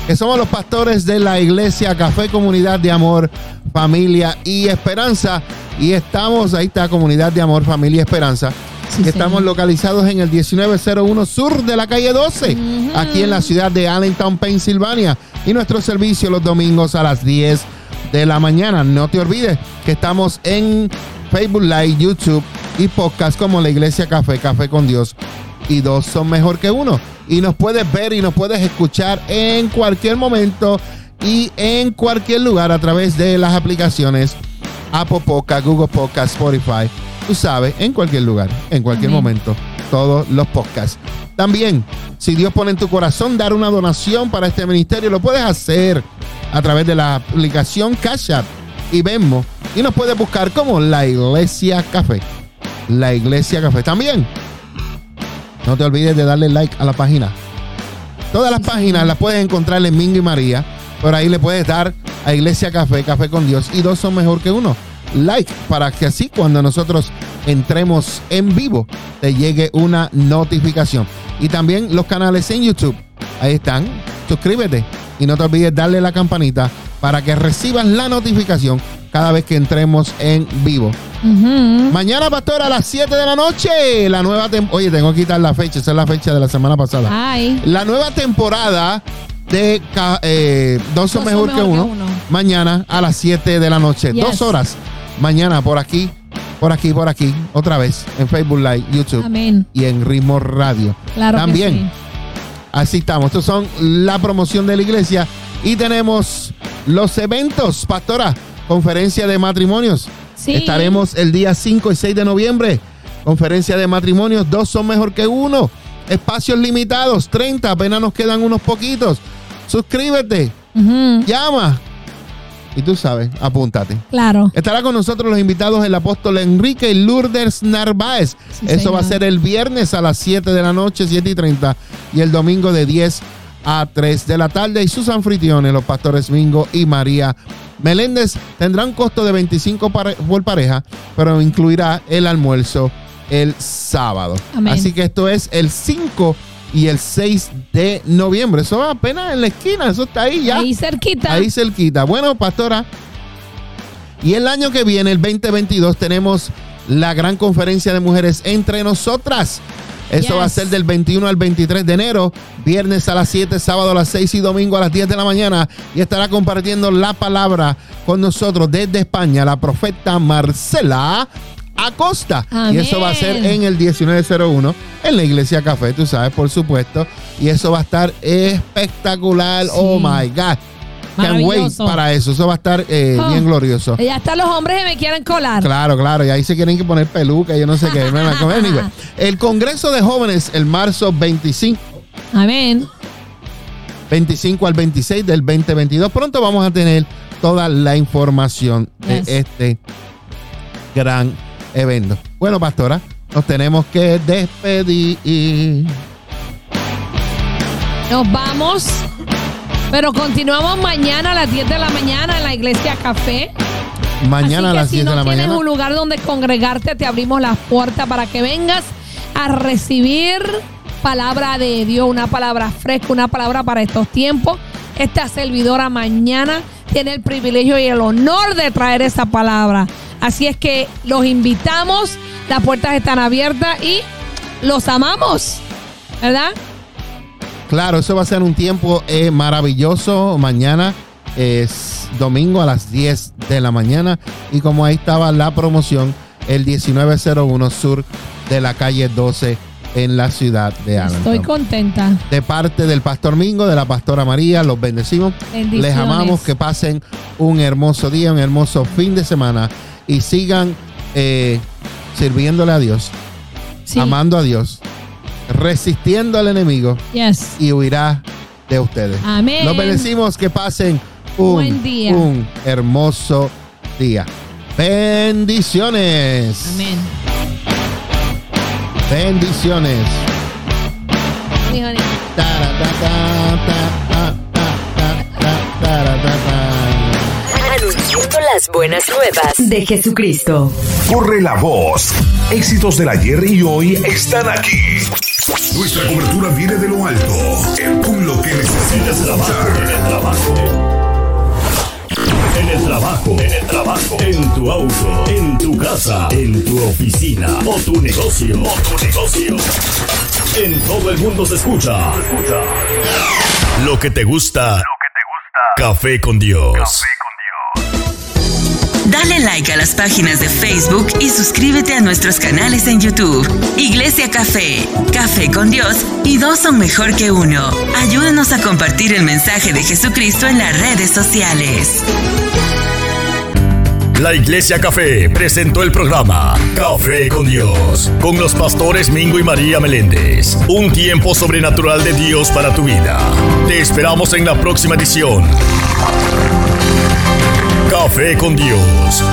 que somos los pastores de la iglesia Café Comunidad de Amor, Familia y Esperanza. Y estamos, ahí está, Comunidad de Amor, Familia y Esperanza. Sí, estamos señor. localizados en el 1901 sur de la calle 12, aquí en la ciudad de Allentown, Pensilvania. Y nuestro servicio los domingos a las 10 de la mañana. No te olvides que estamos en Facebook Live, YouTube y podcast como la Iglesia Café, Café con Dios. Y dos son mejor que uno. Y nos puedes ver y nos puedes escuchar en cualquier momento y en cualquier lugar a través de las aplicaciones Apple Podcast, Google Podcast, Spotify. Tú sabes, en cualquier lugar, en cualquier Amén. momento, todos los podcasts. También, si Dios pone en tu corazón dar una donación para este ministerio, lo puedes hacer a través de la aplicación Cash App y Venmo. Y nos puedes buscar como La Iglesia Café. La Iglesia Café. También, no te olvides de darle like a la página. Todas las páginas las puedes encontrar en Mingo y María. Por ahí le puedes dar a Iglesia Café, Café con Dios. Y dos son mejor que uno. Like para que así cuando nosotros entremos en vivo te llegue una notificación. Y también los canales en YouTube. Ahí están. Suscríbete y no te olvides darle la campanita para que recibas la notificación cada vez que entremos en vivo. Mañana, pastor, a las 7 de la noche, la nueva temporada. Oye, tengo que quitar la fecha, esa es la fecha de la semana pasada. Ay. La nueva temporada de eh, Dos son mejor, que, uno, que uno. Mañana a las 7 de la noche. Yes. Dos horas. Mañana por aquí, por aquí, por aquí. Otra vez en Facebook Live, YouTube Amén. y en Ritmo Radio. Claro También. que sí. Así estamos. Estos son la promoción de la iglesia. Y tenemos los eventos, pastora. Conferencia de matrimonios. Sí. Estaremos el día 5 y 6 de noviembre. Conferencia de matrimonios. Dos son mejor que uno. Espacios limitados. 30. Apenas nos quedan unos poquitos. Suscríbete. Llama. Y tú sabes, apúntate. Claro. Estará con nosotros los invitados el apóstol Enrique y Lourdes Narváez. Sí, Eso va a ser el viernes a las 7 de la noche, 7 y 30, y el domingo de 10 a 3 de la tarde. Y sus anfitriones, los pastores Mingo y María Meléndez, tendrán un costo de 25 pare- por pareja, pero incluirá el almuerzo el sábado. Amén. Así que esto es el 5 y el 6 de noviembre. Eso va apenas en la esquina, eso está ahí ya. Ahí cerquita. Ahí cerquita. Bueno, pastora. Y el año que viene, el 2022, tenemos la gran conferencia de mujeres entre nosotras. Eso Yes. va a ser del 21 al 23 de enero, viernes a las 7, sábado a las 6 y domingo a las 10 de la mañana. Y estará compartiendo la palabra con nosotros desde España la profeta Marcela Acosta. Y eso va a ser Amén. en el 1901 en la iglesia Café, tú sabes, por supuesto. Y eso va a estar espectacular. Oh my God. Can't wait para eso. Eso va a estar eh, Oh. bien glorioso. Ya están los hombres que me quieren colar. Claro, claro. Y ahí se quieren que poner peluca, yo no sé qué. Anyway, el Congreso de Jóvenes, el marzo 25, Amén. 25 al 26 del 2022. Pronto vamos a tener toda la información de este gran evento. Bueno, pastora, nos tenemos que despedir. Nos vamos. Pero continuamos mañana a las 10 de la mañana en la iglesia Café. Mañana a Así que las si 10 no de la tienes mañana. un lugar donde congregarte, te abrimos las puertas para que vengas a recibir palabra de Dios, una palabra fresca, una palabra para estos tiempos. Esta servidora mañana tiene el privilegio y el honor de traer esa palabra. Así es que los invitamos, las puertas están abiertas y los amamos, ¿verdad? Claro, eso va a ser un tiempo eh, maravilloso. Mañana es domingo a las 10 de la mañana. Y como ahí estaba la promoción, el 1901 sur de la calle 12 en la ciudad de Estoy Allentown. contenta. De parte del pastor Mingo, de la pastora María, los bendecimos. Les amamos, que pasen un hermoso día, un hermoso fin de semana y sigan eh, sirviéndole a Dios, Sí. amando a Dios, resistiendo al enemigo Yes. y huirá de ustedes. Amén. Los bendecimos, que pasen un, Buen día. un hermoso día. Bendiciones. Amén. Bendiciones. Las buenas nuevas de Jesucristo. Corre la voz. Éxitos del ayer y hoy están aquí. Nuestra cobertura viene de lo alto. Con lo que necesitas escuchar. En el trabajo. En el trabajo. En el trabajo. En tu auto. En tu casa. En tu oficina. O tu negocio. O tu negocio. En todo el mundo se escucha. Lo que te gusta. Lo que te gusta. Café con Dios. Dale like a las páginas de Facebook y suscríbete a nuestros canales en YouTube. Iglesia Café, Café con Dios y dos son mejor que uno. Ayúdanos a compartir el mensaje de Jesucristo en las redes sociales. La Iglesia Café presentó el programa Café con Dios, con los pastores Mingo y María Meléndez. Un tiempo sobrenatural de Dios para tu vida. Te esperamos en la próxima edición. Café con Dios,